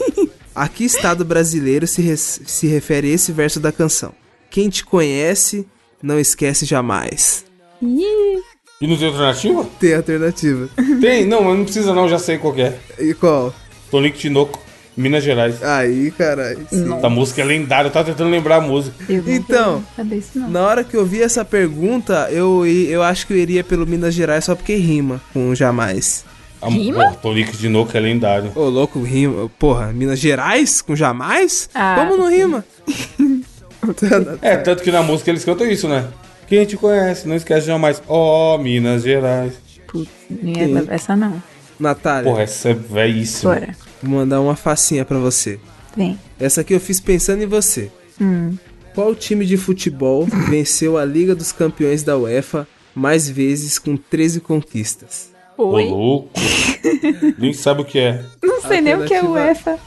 A que estado brasileiro se, res- se refere esse verso da canção? Quem te conhece, não esquece jamais. Ih, E não tem alternativa? Tem alternativa. Tem, não, mas não precisa não, já sei qual que é. E qual? Tonico Tinoco, Minas Gerais. Aí, caralho. Essa música é lendária, eu tava tentando lembrar a música. Então, isso. Na hora que eu vi essa pergunta, eu, eu acho que eu iria pelo Minas Gerais só porque rima com jamais. A, Rima? Pô, Tonico Tinoco é lendário. Ô, louco, rima. Porra, Minas Gerais com jamais? Ah, Como não rima? É, tanto que na música eles cantam isso, né? Quem te conhece, não esquece jamais. Ó, Minas Gerais. Putz, ia levar essa não. Natália, Porra, essa é velhíssima. Bora. vou mandar uma facinha pra você. Vem. Essa aqui eu fiz pensando em você. Hum. Qual time de futebol venceu a Liga dos Campeões da UEFA mais vezes com 13 conquistas? Ô, Oi? louco. Nem sabe o que é. Não sei nem o que é UEFA.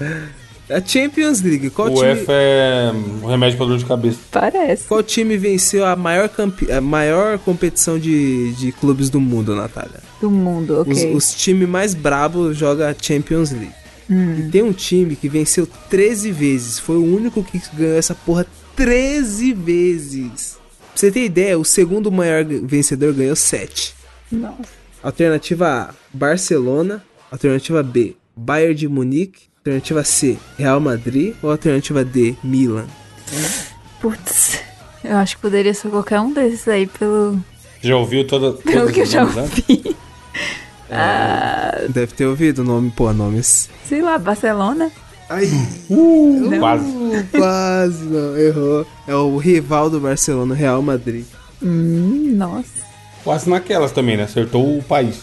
A Champions League. Qual O time, F é um remédio pra dor de cabeça. Parece. qual time venceu a maior, campe... a maior competição de, de clubes do mundo, Natália? Do mundo, Os, ok. os times mais brabos jogam a Champions League. Hum. E tem um time que venceu 13 vezes. Foi o único que ganhou essa porra 13 vezes. Pra você ter ideia, o segundo maior vencedor ganhou 7. Nossa. Alternativa A, Barcelona. Alternativa B, Bayern de Munique. Alternativa C, Real Madrid. Ou alternativa D, Milan. Putz. Eu acho que poderia ser qualquer um desses aí pelo, Já ouviu toda, pelo que eu já bandas, né? ouvi. Ah, Deve ter ouvido o nome, pô, nomes. sei lá, Barcelona? Ai, Não. Quase. quase não, errou. É o rival do Barcelona, Real Madrid. Hum, nossa. Quase naquelas também, né? Acertou o país.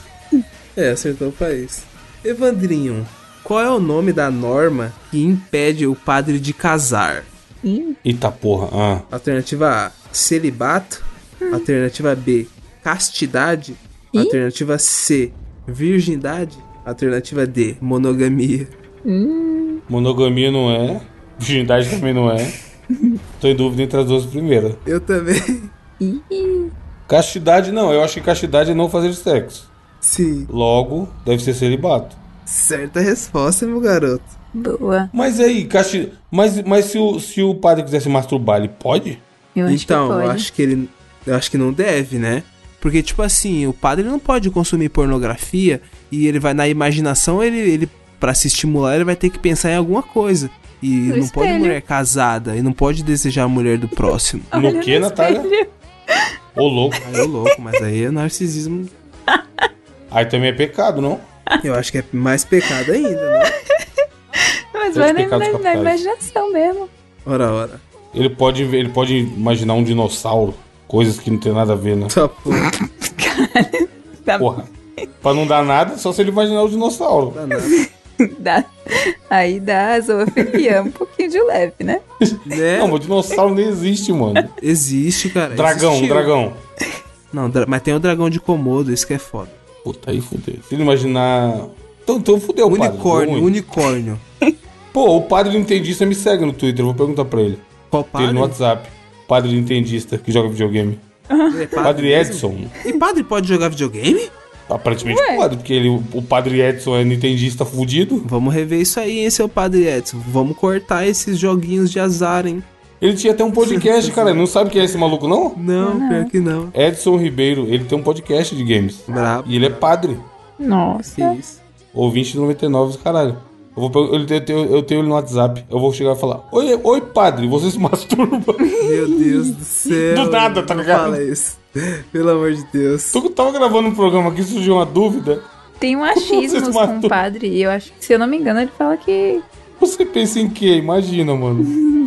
É, acertou o país. Evandrinho, qual é o nome da norma que impede o padre de casar? Eita porra. Ah. Alternativa A, celibato. Alternativa B, castidade. Ih. Alternativa C, virgindade. Alternativa D, monogamia. Monogamia não é. Virgindade também não é. Tô em dúvida entre as duas primeiras. Eu também. Castidade não, eu acho que castidade é não fazer sexo. Sim. Logo, deve ser celibato. Certa resposta, meu garoto. Boa. Mas aí, casti... mas, mas se, o, se o padre quiser se masturbar, ele pode? Eu acho então, que pode. eu acho que ele. Eu acho que não deve, né? Porque, tipo assim, o padre não pode consumir pornografia e ele vai na imaginação, ele, ele para se estimular, ele vai ter que pensar em alguma coisa. E No não pode espelho. mulher casada, e não pode desejar a mulher do próximo. No que, Natália? Ô louco. Aí é louco, mas aí é narcisismo. Aí também é pecado, não? Eu acho que é mais pecado ainda, né? Mas vai na, na- na imaginação mesmo. Ora, ora. Ele pode, ele pode imaginar um dinossauro. Coisas que não tem nada a ver, né? Tá, porra. Dá, Porra. Pra não dar nada, só se ele imaginar o dinossauro. Dá nada. dá- aí dá a zoofilia um pouquinho de leve, né? Né? Não, mas o dinossauro nem existe, mano. Existe, cara. Dragão, Existiu. dragão. Não, dra- mas tem o dragão de Komodo, isso que é foda. Puta, aí fudeu. Se ele imaginar. Então, então fudeu, padre. Deu Unicórnio, ruim. unicórnio. Pô, o padre Nintendista me segue no Twitter, eu vou perguntar pra ele. Qual Tem padre? ele no WhatsApp. Padre Nintendista que joga videogame. É Padre mesmo? Edson. E padre pode jogar videogame? Aparentemente Ué. pode, porque ele, o padre Edson é nintendista fudido. Vamos rever isso aí, hein, seu padre Edson. Vamos cortar esses joguinhos de azar, hein? Ele tinha até um podcast, cara. Não sabe quem é esse maluco, não? Não, pior que não. Edson Ribeiro. Ele tem um podcast de games. Brabo. E ele é padre. Nossa. Que isso. Ouvinte 99, caralho. Eu, vou, eu, tenho, eu tenho ele no WhatsApp. Eu vou chegar e falar: Oi, oi padre, você se masturba? Meu Deus do céu. Do nada, tá não ligado? Fala isso. Pelo amor de Deus. Tu tava gravando um programa aqui, surgiu uma dúvida. Tem um Vocês achismos com o padre. E eu acho que, se eu não me engano, ele fala que. Você pensa em quê? Imagina, mano.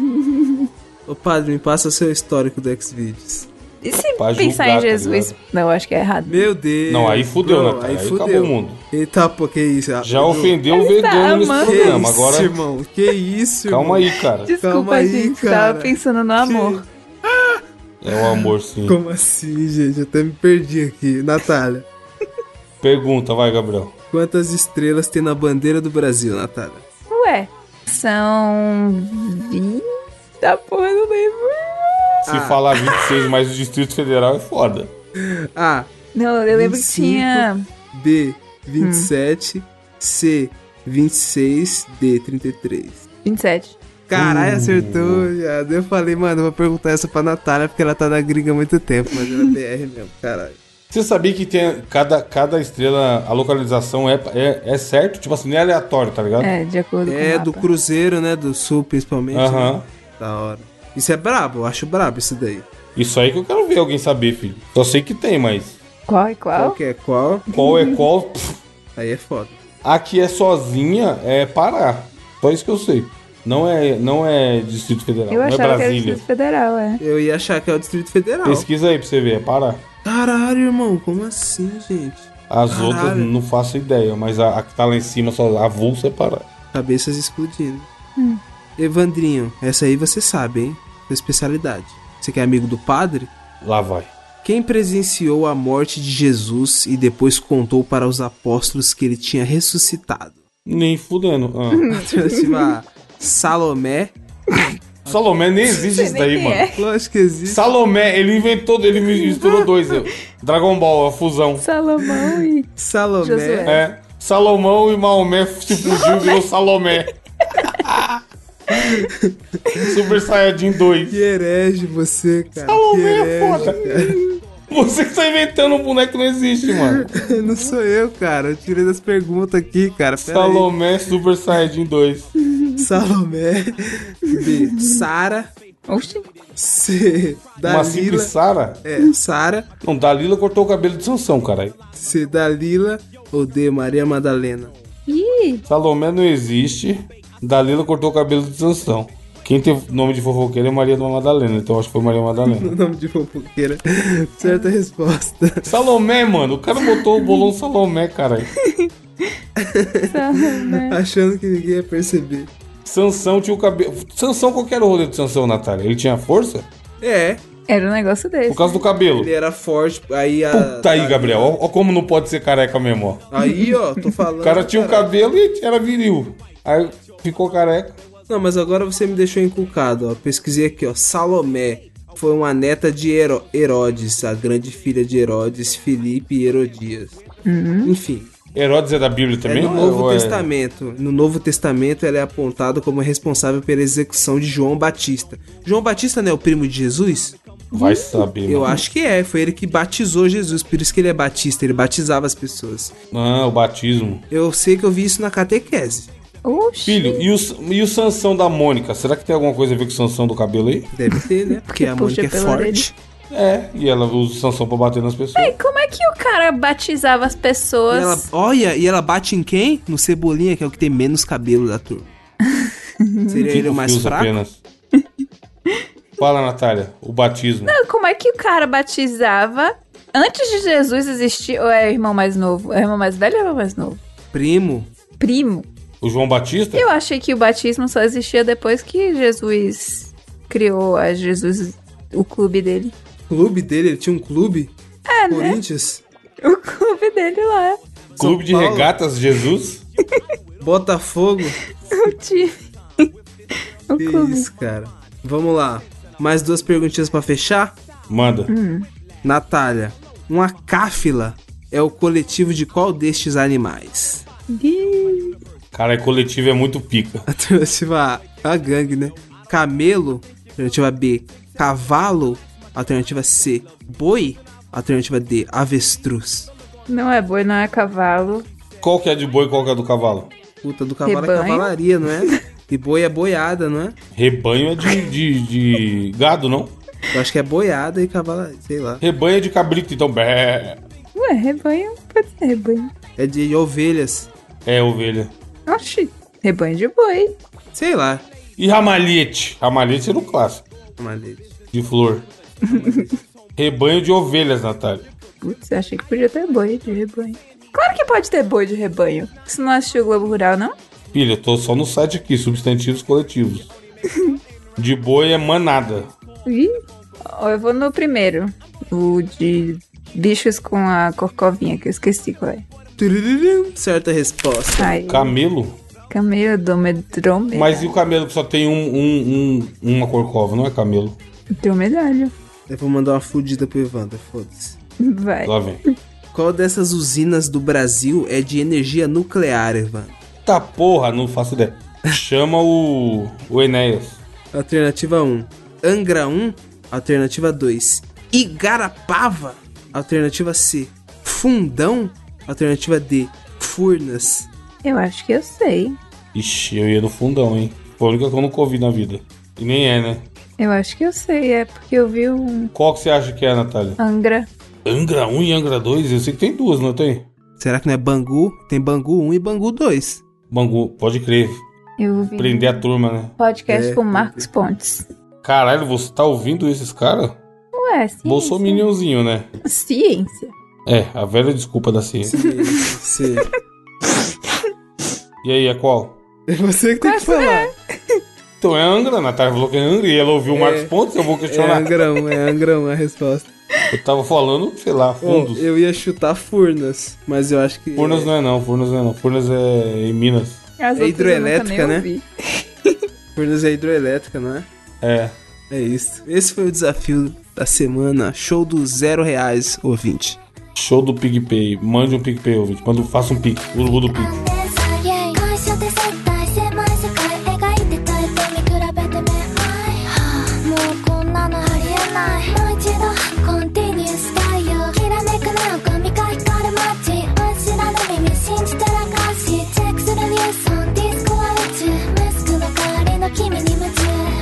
Ô padre, me passa o seu histórico do Xvideos. E se Pra pensar julgar, em tá Jesus? ligado? não, eu acho que é errado. Meu Deus. Não, aí fudeu, Bro, Natália. Aí acabou o mundo. Eita, pô, que isso? Ah, Já Edu, ofendeu o tá vegano nesse. Que programa. isso, Agora, irmão? Que isso, calma irmão? aí, cara. Desculpa, Calma aí, gente. cara. Tava pensando no amor. É o amor, sim. Como assim, gente? Eu até me perdi aqui. Natália, Pergunta, vai, Gabriel. quantas estrelas tem na bandeira do Brasil, Natália? Ué, são. 20. Da porra, eu não lembro. Se Ah. falar 26 mais o Distrito Federal é foda. A. Não, eu lembro 25. que tinha. B. 27. C. 26. D. 33. 27. Caralho, Uh. acertou, viado. Eu falei, mano, eu vou perguntar essa pra Natália porque ela tá na gringa há muito tempo, mas ela é BR mesmo, caralho. Você sabia que tem cada, cada estrela, a localização é, é, é certo? Tipo assim, não é aleatório, tá ligado? É, de acordo com o É mapa. do Cruzeiro, né? Do Sul, principalmente. Aham. né? Da hora. Isso é brabo, eu acho brabo isso daí. Isso aí que eu quero ver alguém saber, filho. Só sei que tem, mas Qual e Qual qual? que é qual? qual é qual? pff, Aí é foda. A que é sozinha é Pará. Só isso que eu sei. Não é, não é Distrito Federal, Eu não é achava que era o Brasília. Distrito Federal, é. Eu ia achar que é o Distrito Federal. Pesquisa aí pra você ver, é Pará. Caralho, irmão, como assim, gente? As Caralho. outras não faço ideia, mas a, a que tá lá em cima, só a avulsa é Pará. Cabeças explodindo. Evandrinho, essa aí você sabe, hein? Sua especialidade. Você que é amigo do padre? Lá vai. Quem presenciou a morte de Jesus e depois contou para os apóstolos que ele tinha ressuscitado? Nem fudendo. Ah. Salomé. Salomé nem existe isso daí, mano. é. Lógico que existe. Salomé, ele inventou, ele misturou dois. Dragon Ball, a fusão. Salomão e. Salomé. Josué. É. Salomão e Maomé se fugiu e virou Salomé. Super Saiyajin 2. Que herege você, cara. Salomé que é herege, foda. cara. Você que tá inventando um boneco que não existe, mano. Não sou eu, cara. Eu tirei das perguntas aqui, cara. Pera aí. Salomé Super Saiyajin 2. Salomé. B. Sara. Oxi. C. Uma Dalila. simples Sara? É, Sara. Não, Dalila cortou o cabelo de Sansão, caralho. C. Dalila. Ou D. Maria Madalena. Ih, Salomé não existe. Dalila cortou o cabelo de Sansão. Quem tem nome de fofoqueira é Maria da Madalena, então acho que foi Maria Madalena. O nome de fofoqueira. Certa resposta. Salomé, mano. O cara botou o bolão Salomé, caralho. Salomé. Achando que ninguém ia perceber. Sansão tinha o cabelo. Sansão, qual que era o rolê de Sansão, Natália? Ele tinha força? É, Era um negócio desse. Por causa do cabelo. ele era forte. Aí a. Puta aí, Gabriel. Ó, ó como não pode ser careca mesmo, ó. Aí, ó, tô falando. O cara tinha o cara. cabelo e era viril. Aí ficou careca. Não, mas agora você me deixou encucado, ó. Pesquisei aqui, ó. Salomé foi uma neta de Hero- Herodes, a grande filha de Herodes, Filipe e Herodias. Enfim, Herodes é da Bíblia é também? no Novo é- Testamento. No Novo Testamento ela é apontada como responsável pela execução de João Batista. João Batista não é o primo de Jesus? Vai saber. Eu mano. acho que é, foi ele que batizou Jesus, por isso que ele é batista, ele batizava as pessoas. Ah, o batismo. Eu sei que eu vi isso na catequese. Oxi. Filho, e o, e o Sansão da Mônica? Será que tem alguma coisa a ver com o Sansão do cabelo aí? Deve ter, né? Porque a Mônica é forte. É, e ela usa o Sansão pra bater nas pessoas. E como é que o cara batizava as E pessoas? ela, olha, e ela bate em quem? No Cebolinha, que é o que tem menos cabelo da turma. Seria ele o mais fraco? apenas. Fala, Natália, o batismo. Como é que o cara batizava antes de Jesus existir? Ou é o irmão mais novo? É o irmão mais velho ou é o irmão mais novo? Primo. Primo. O João Batista? Eu achei que o batismo só existia depois que Jesus criou a Jesus, o clube dele. Clube dele, ele tinha um clube? É, né? Corinthians? O clube dele lá. Clube de? Regatas Jesus? Botafogo? O time. O Que clube. isso, cara. Vamos lá. Mais duas perguntinhas pra fechar? Manda. Natália, uma cáfila é o coletivo de qual destes animais? Cara, coletivo é muito pica. Alternativa A, a gangue, né? Camelo, Alternativa B, cavalo. Alternativa C, boi. Alternativa D, avestruz. Não é boi, não é cavalo. Qual que é de boi e qual que é do cavalo? Puta, do cavalo é Rebanho. cavalaria, não é? E boi é boiada, não é? Rebanho é de, de, de gado, não? Eu acho que é boiada e cavalaria, sei lá. Rebanho é de cabrito, então. bé. Ué, rebanho? Pode ser rebanho. É de ovelhas. É ovelha. Oxi, rebanho de boi. Sei lá. E ramalhete? Ramalhete era o clássico. Malete. De flor. Rebanho de ovelhas, Natália. Putz, eu achei que podia ter boi de rebanho. Claro que pode ter boi de rebanho. Você não assistiu o Globo Rural, não? Filha, eu tô só no site aqui, substantivos coletivos. De boi é manada. Ih, eu vou no primeiro. O de bichos com a corcovinha, que eu esqueci qual é. Certa resposta. Ai, Camelo? camelo, dromedrome. Mas e o camelo que só tem um, um, um- uma corcova, não é camelo? Dromedário. Eu vou mandar uma fudida pro Evandro, foda-se. Vai. Lá vem. Qual dessas usinas do Brasil é de energia nuclear, Evandro? Tá porra, não faço ideia. Chama o, o Enéas. Alternativa 1, Angra 1. Alternativa 2, Igarapava. Alternativa C, Fundão. Alternativa D, Furnas. Eu acho que eu sei. Ixi, eu ia no fundão, hein? Foi a única que eu nunca ouvi na vida. E nem é, né? Eu acho que eu sei, é porque eu vi um Qual que você acha que é, Natália? Angra. Angra 1 e Angra 2? Eu sei que tem duas, não tem? Será que não é Bangu? Tem Bangu 1 e Bangu 2. Bangu, pode crer. Eu vi Prender a turma, né? podcast É, com Marcos Pontes. Caralho, você tá ouvindo esses caras? Ué, ciência. Bolsominionzinho, né? Ciência. É, a velha desculpa da ciência. Sim. E aí, é qual? É você que tem que Qual falar. Então é Angra, a Natália falou que é Angra e ela ouviu o Marcos Pontes, eu vou É questionar. Angra 1, é Angra 1 a resposta. Eu tava falando, sei lá, fundos. eu ia chutar Furnas, mas eu acho que. Furnas não é não, Furnas não é não. Furnas é em Minas. As É outras hidroelétrica, né? Furnas é hidroelétrica, não é? É. É isso. Esse foi o desafio da semana. Show do zero reais, ouvinte. Show do PicPay. Mande um PicPay, ouvinte. Quando faça um Pix. O do Pix.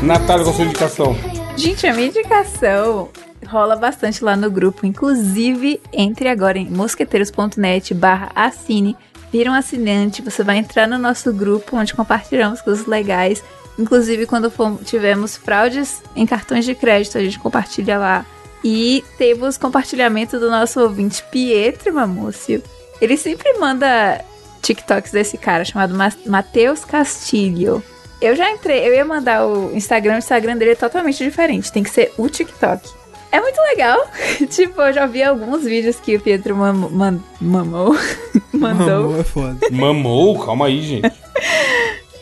Natália, qual a sua indicação? Gente, a minha indicação rola bastante lá no grupo. Inclusive, entre agora em mosqueteiros.net barra assine. Vira um assinante, você vai entrar no nosso grupo onde compartilhamos coisas legais. Inclusive, quando fom- tivemos fraudes em cartões de crédito, a gente compartilha lá. E temos compartilhamento do nosso ouvinte Pietro Mamúcio. Ele sempre manda TikToks desse cara chamado Matheus Castilho. Eu já entrei, eu ia mandar o Instagram, o Instagram dele é totalmente diferente. Tem que ser o TikTok. É muito legal. tipo, eu já vi alguns vídeos que o Pietro mam man- mamou. mandou. Mamou é foda. Mamou? Calma aí, gente.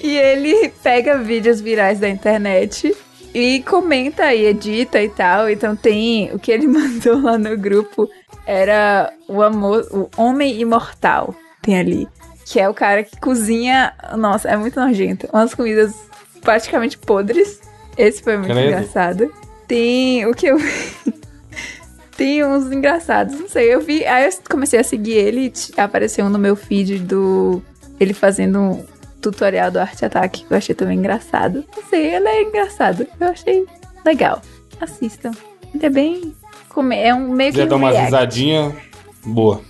E ele pega vídeos virais da internet e comenta e edita e tal. Então tem o que ele mandou lá no grupo era o amor, o homem imortal. Tem ali. Que é o cara que cozinha. Nossa, é muito nojento. Umas comidas praticamente podres. Esse foi muito Credo. engraçado. Tem o que eu. Tem uns engraçados, não sei. Eu vi. Aí eu comecei a seguir ele e apareceu um no meu feed do. Ele fazendo um tutorial do Arte Ataque, que eu achei também engraçado. Não sei, ele é engraçado. Eu achei legal. Assistam. Ele é bem. É um meio que. Quiser dar uma react. risadinha, boa.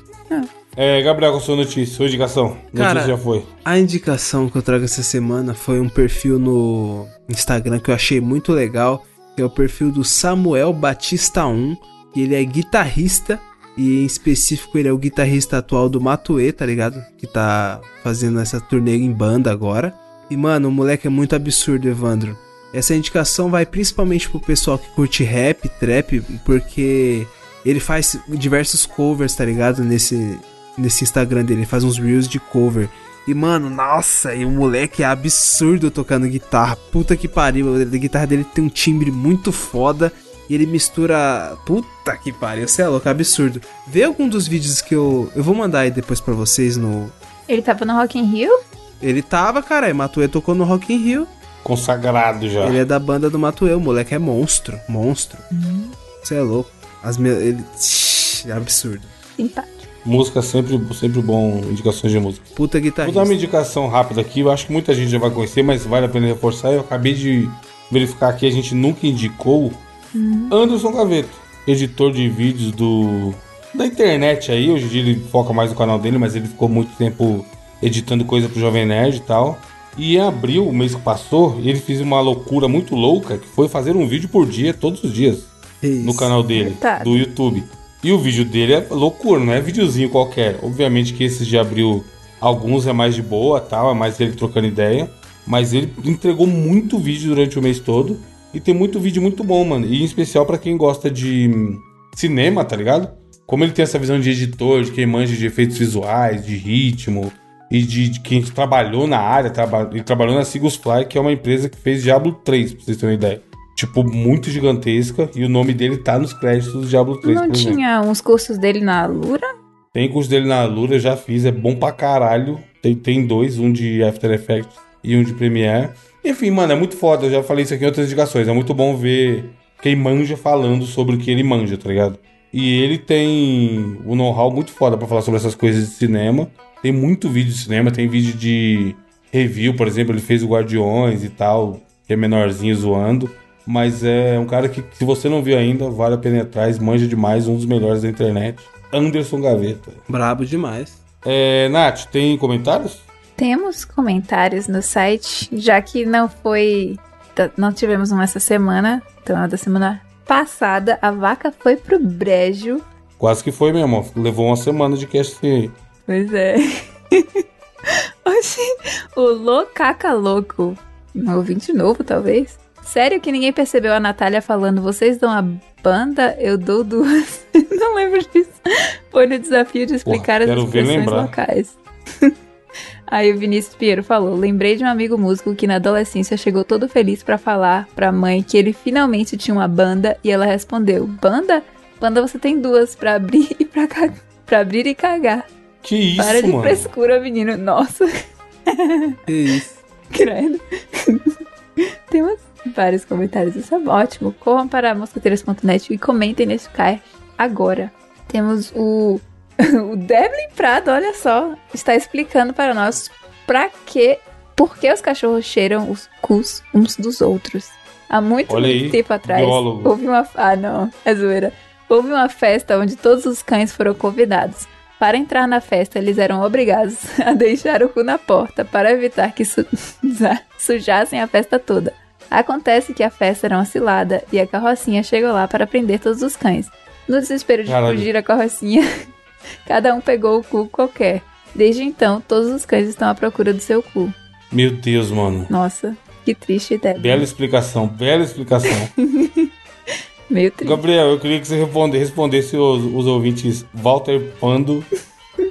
É, Gabriel, qual a sua notícia? Sua indicação? Cara- notícia já foi. A indicação que eu trago essa semana foi um perfil no Instagram que eu achei muito legal, que é o perfil do Samuel Batista 1, e ele é guitarrista, e em específico ele é o guitarrista atual do Matue, tá ligado? Que tá fazendo essa turnê em banda agora. E mano, o moleque é muito absurdo, Evandro. Essa indicação vai principalmente pro pessoal que curte rap, trap, porque ele faz diversos covers, tá ligado? Nesse, nesse Instagram dele, ele faz uns reels de cover. E, mano, nossa, e o moleque é absurdo tocando guitarra. Puta que pariu. A guitarra dele tem um timbre muito foda. E ele mistura. Puta que pariu, você é louco, é absurdo. Vê algum dos vídeos que eu. Eu vou mandar aí depois pra vocês no. Ele tava no Rock in Rio? Ele tava, cara, e Matuê tocou no Rock in Rio. Consagrado já. Ele é da banda do Matueu, o moleque é monstro. Monstro. Você é louco. As minhas. Ele. É absurdo. Simpático. Música sempre, sempre bom, indicações de música. Puta Vou guitarrista. dar uma indicação rápida aqui, eu acho que muita gente já vai conhecer, mas vale a pena reforçar. Eu acabei de verificar aqui, a gente nunca indicou Anderson Gaveto, editor de vídeos do da internet aí. Hoje em dia ele foca mais no canal dele, mas ele ficou muito tempo editando coisa pro Jovem Nerd e tal. E em abril, o mês que passou, ele fez uma loucura muito louca, que foi fazer um vídeo por dia, todos os dias no Isso. canal dele, Coitado. do YouTube. E o vídeo dele é loucura, não é videozinho qualquer. Obviamente que esses de abril, alguns é mais de boa, tal, é mais ele trocando ideia. Mas ele entregou muito vídeo durante o mês todo. E tem muito vídeo muito bom, mano. E em especial pra quem gosta de hum, cinema, tá ligado? Como ele tem essa visão de editor, de quem manja de efeitos visuais, de ritmo, e de, de quem trabalhou na área, traba, ele trabalhou na Sigus Fly, que é uma empresa que fez Diablo 3, pra vocês terem uma ideia. Tipo, muito gigantesca, e o nome dele tá nos créditos do Diablo 3, Não por exemplo. tinha uns cursos dele na Lura? Tem curso dele na Lura, eu já fiz, é bom pra caralho. Tem, tem dois, um de After Effects e um de Premiere. Enfim, mano, é muito foda, eu já falei isso aqui em outras indicações. É muito bom ver quem manja falando sobre o que ele manja, tá ligado? E ele tem um know-how muito foda pra falar sobre essas coisas de cinema. Tem muito vídeo de cinema, tem vídeo de review, por exemplo, ele fez o Guardiões e tal, que é menorzinho zoando. Mas é um cara que, se você não viu ainda, vale a pena ir atrás, manja demais, um dos melhores da internet. Anderson Gaveta. Brabo demais. É, Nath, tem comentários? Temos comentários no site, já que não foi. Não tivemos um essa semana, então a da semana passada, a vaca foi pro brejo. Quase que foi mesmo, levou uma semana de cast aí. Pois é. Oxi, o Locaca Louco. Um ouvinte novo, talvez. Sério que ninguém percebeu a Natália falando, vocês dão a banda, eu dou duas. Não lembro disso. Foi no desafio de explicar Porra, as expressões locais. Aí o Vinícius Pinheiro falou: Lembrei de um amigo músico que na adolescência chegou todo feliz pra falar pra mãe que ele finalmente tinha uma banda e ela respondeu: Banda? Banda você tem duas pra abrir e pra, ca... pra abrir e cagar. Que isso, Para de mano? frescura, menino. Nossa, Que isso. credo. Temos vários comentários. Isso é ótimo. Corram para mosqueteiras.net e comentem nesse card agora. Temos o, o Devlin Prado, olha só, está explicando para nós pra que, por que os cachorros cheiram os cus uns dos outros. Há muito, muito tempo atrás, biólogo. houve uma... Ah, não, é zoeira. Houve uma festa onde todos os cães foram convidados. Para entrar na festa, eles eram obrigados a deixar o cu na porta para evitar que su- sujassem a festa toda. Acontece que a festa era uma cilada e a carrocinha chegou lá para prender todos os cães. No desespero de Caralho. fugir a carrocinha, cada um pegou o cu qualquer. Desde então, todos os cães estão à procura do seu cu. Meu Deus, mano. Nossa, que triste ideia. Bela explicação, bela explicação. Meio triste. Gabriel, eu queria que você responde- respondesse os, os ouvintes Walter Pando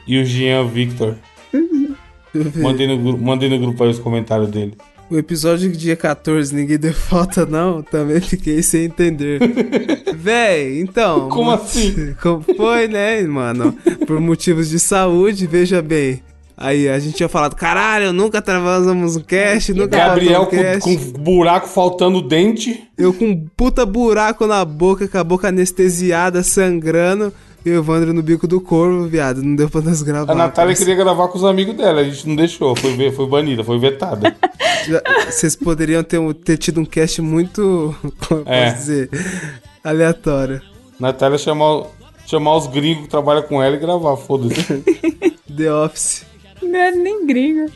e o Jean Victor. Mandei no, mandei no grupo aí os comentários dele. O episódio do dia 14, ninguém deu falta, não. Também fiquei sem entender. Véi, então. Como mo- assim? Como foi, né, mano? Por motivos de saúde, veja bem. Aí a gente tinha falado, caralho, nunca travasamos um cast, nunca Gabriel um cast. com, com buraco faltando dente. Eu com um puta buraco na boca, com a boca anestesiada, sangrando. E o Evandro no bico do corvo, viado. Não deu pra nós gravar. A Natália queria gravar com os amigos dela, a gente não deixou, foi, foi banida, foi vetada. Vocês poderiam ter, ter tido um cast muito. Como É. posso dizer? Aleatório. Natália chamar, chamar os gringos que trabalham com ela e gravar, foda-se. The Office. Não era nem gringo.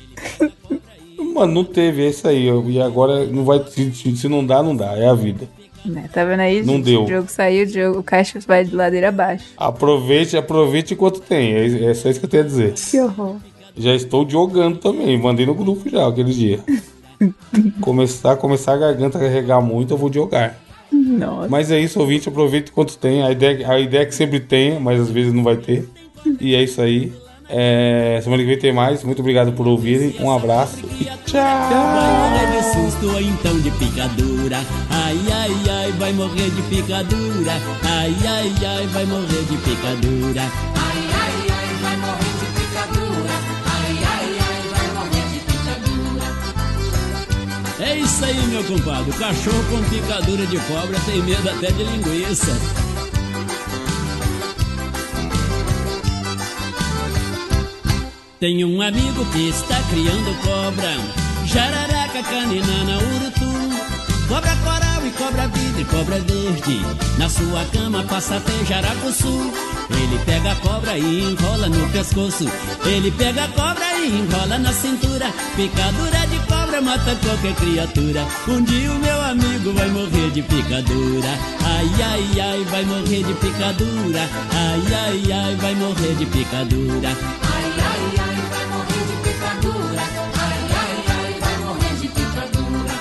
Mano, não teve, é isso aí. E agora não vai. Se não dá, não dá. É a vida. Né, Tá vendo aí? Não gente? deu. O jogo saiu, o, jogo, o caixa vai de ladeira abaixo. Aproveite, aproveite enquanto tem. É, é só isso que eu tenho a dizer. Que horror. Já estou jogando também. Mandei no grupo já aquele dia. começar, começar a garganta a carregar muito, eu vou jogar. Nossa. Mas é isso, ouvinte, aproveite enquanto tem. A ideia, a ideia é que sempre tenha, mas às vezes não vai ter. E é isso aí. É, semana que vem tem mais. Muito obrigado por ouvirem. Um abraço e tchau. Ai, ai, ai, vai morrer de picadura. Ai, ai, ai, vai morrer de picadura. É isso aí, meu compadre. Cachorro com picadura de cobra tem medo até de linguiça. Tenho um amigo que está criando cobra, jararaca, caninana, urutu, cobra coral e cobra vidro e cobra verde. Na sua cama passa até jaracuçu. Ele pega a cobra e enrola no pescoço. Ele pega a cobra e enrola na cintura. Picadura de cobra mata qualquer criatura. Um dia o meu amigo vai morrer de picadura. Ai, ai, ai, vai morrer de picadura. Ai, ai, ai, vai morrer de picadura.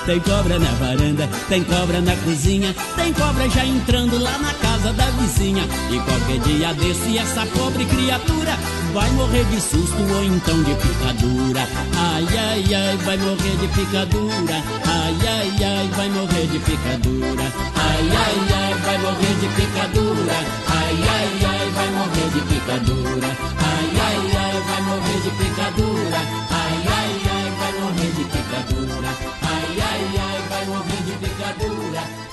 Tem cobra na varanda, tem cobra na cozinha, tem cobra já entrando lá na casa da vizinha. E qualquer dia desse, essa pobre criatura vai morrer de susto ou então de picadura. Ai, ai, ai, vai morrer de picadura. Ai, ai, ai, vai morrer de picadura. Ai, ai, ai, vai morrer de picadura. Ai, ai, ai, vai morrer de picadura. Ai, ai, ai, vai morrer de picadura de picadura. Ai, ai, ai, vai morrer de picadura.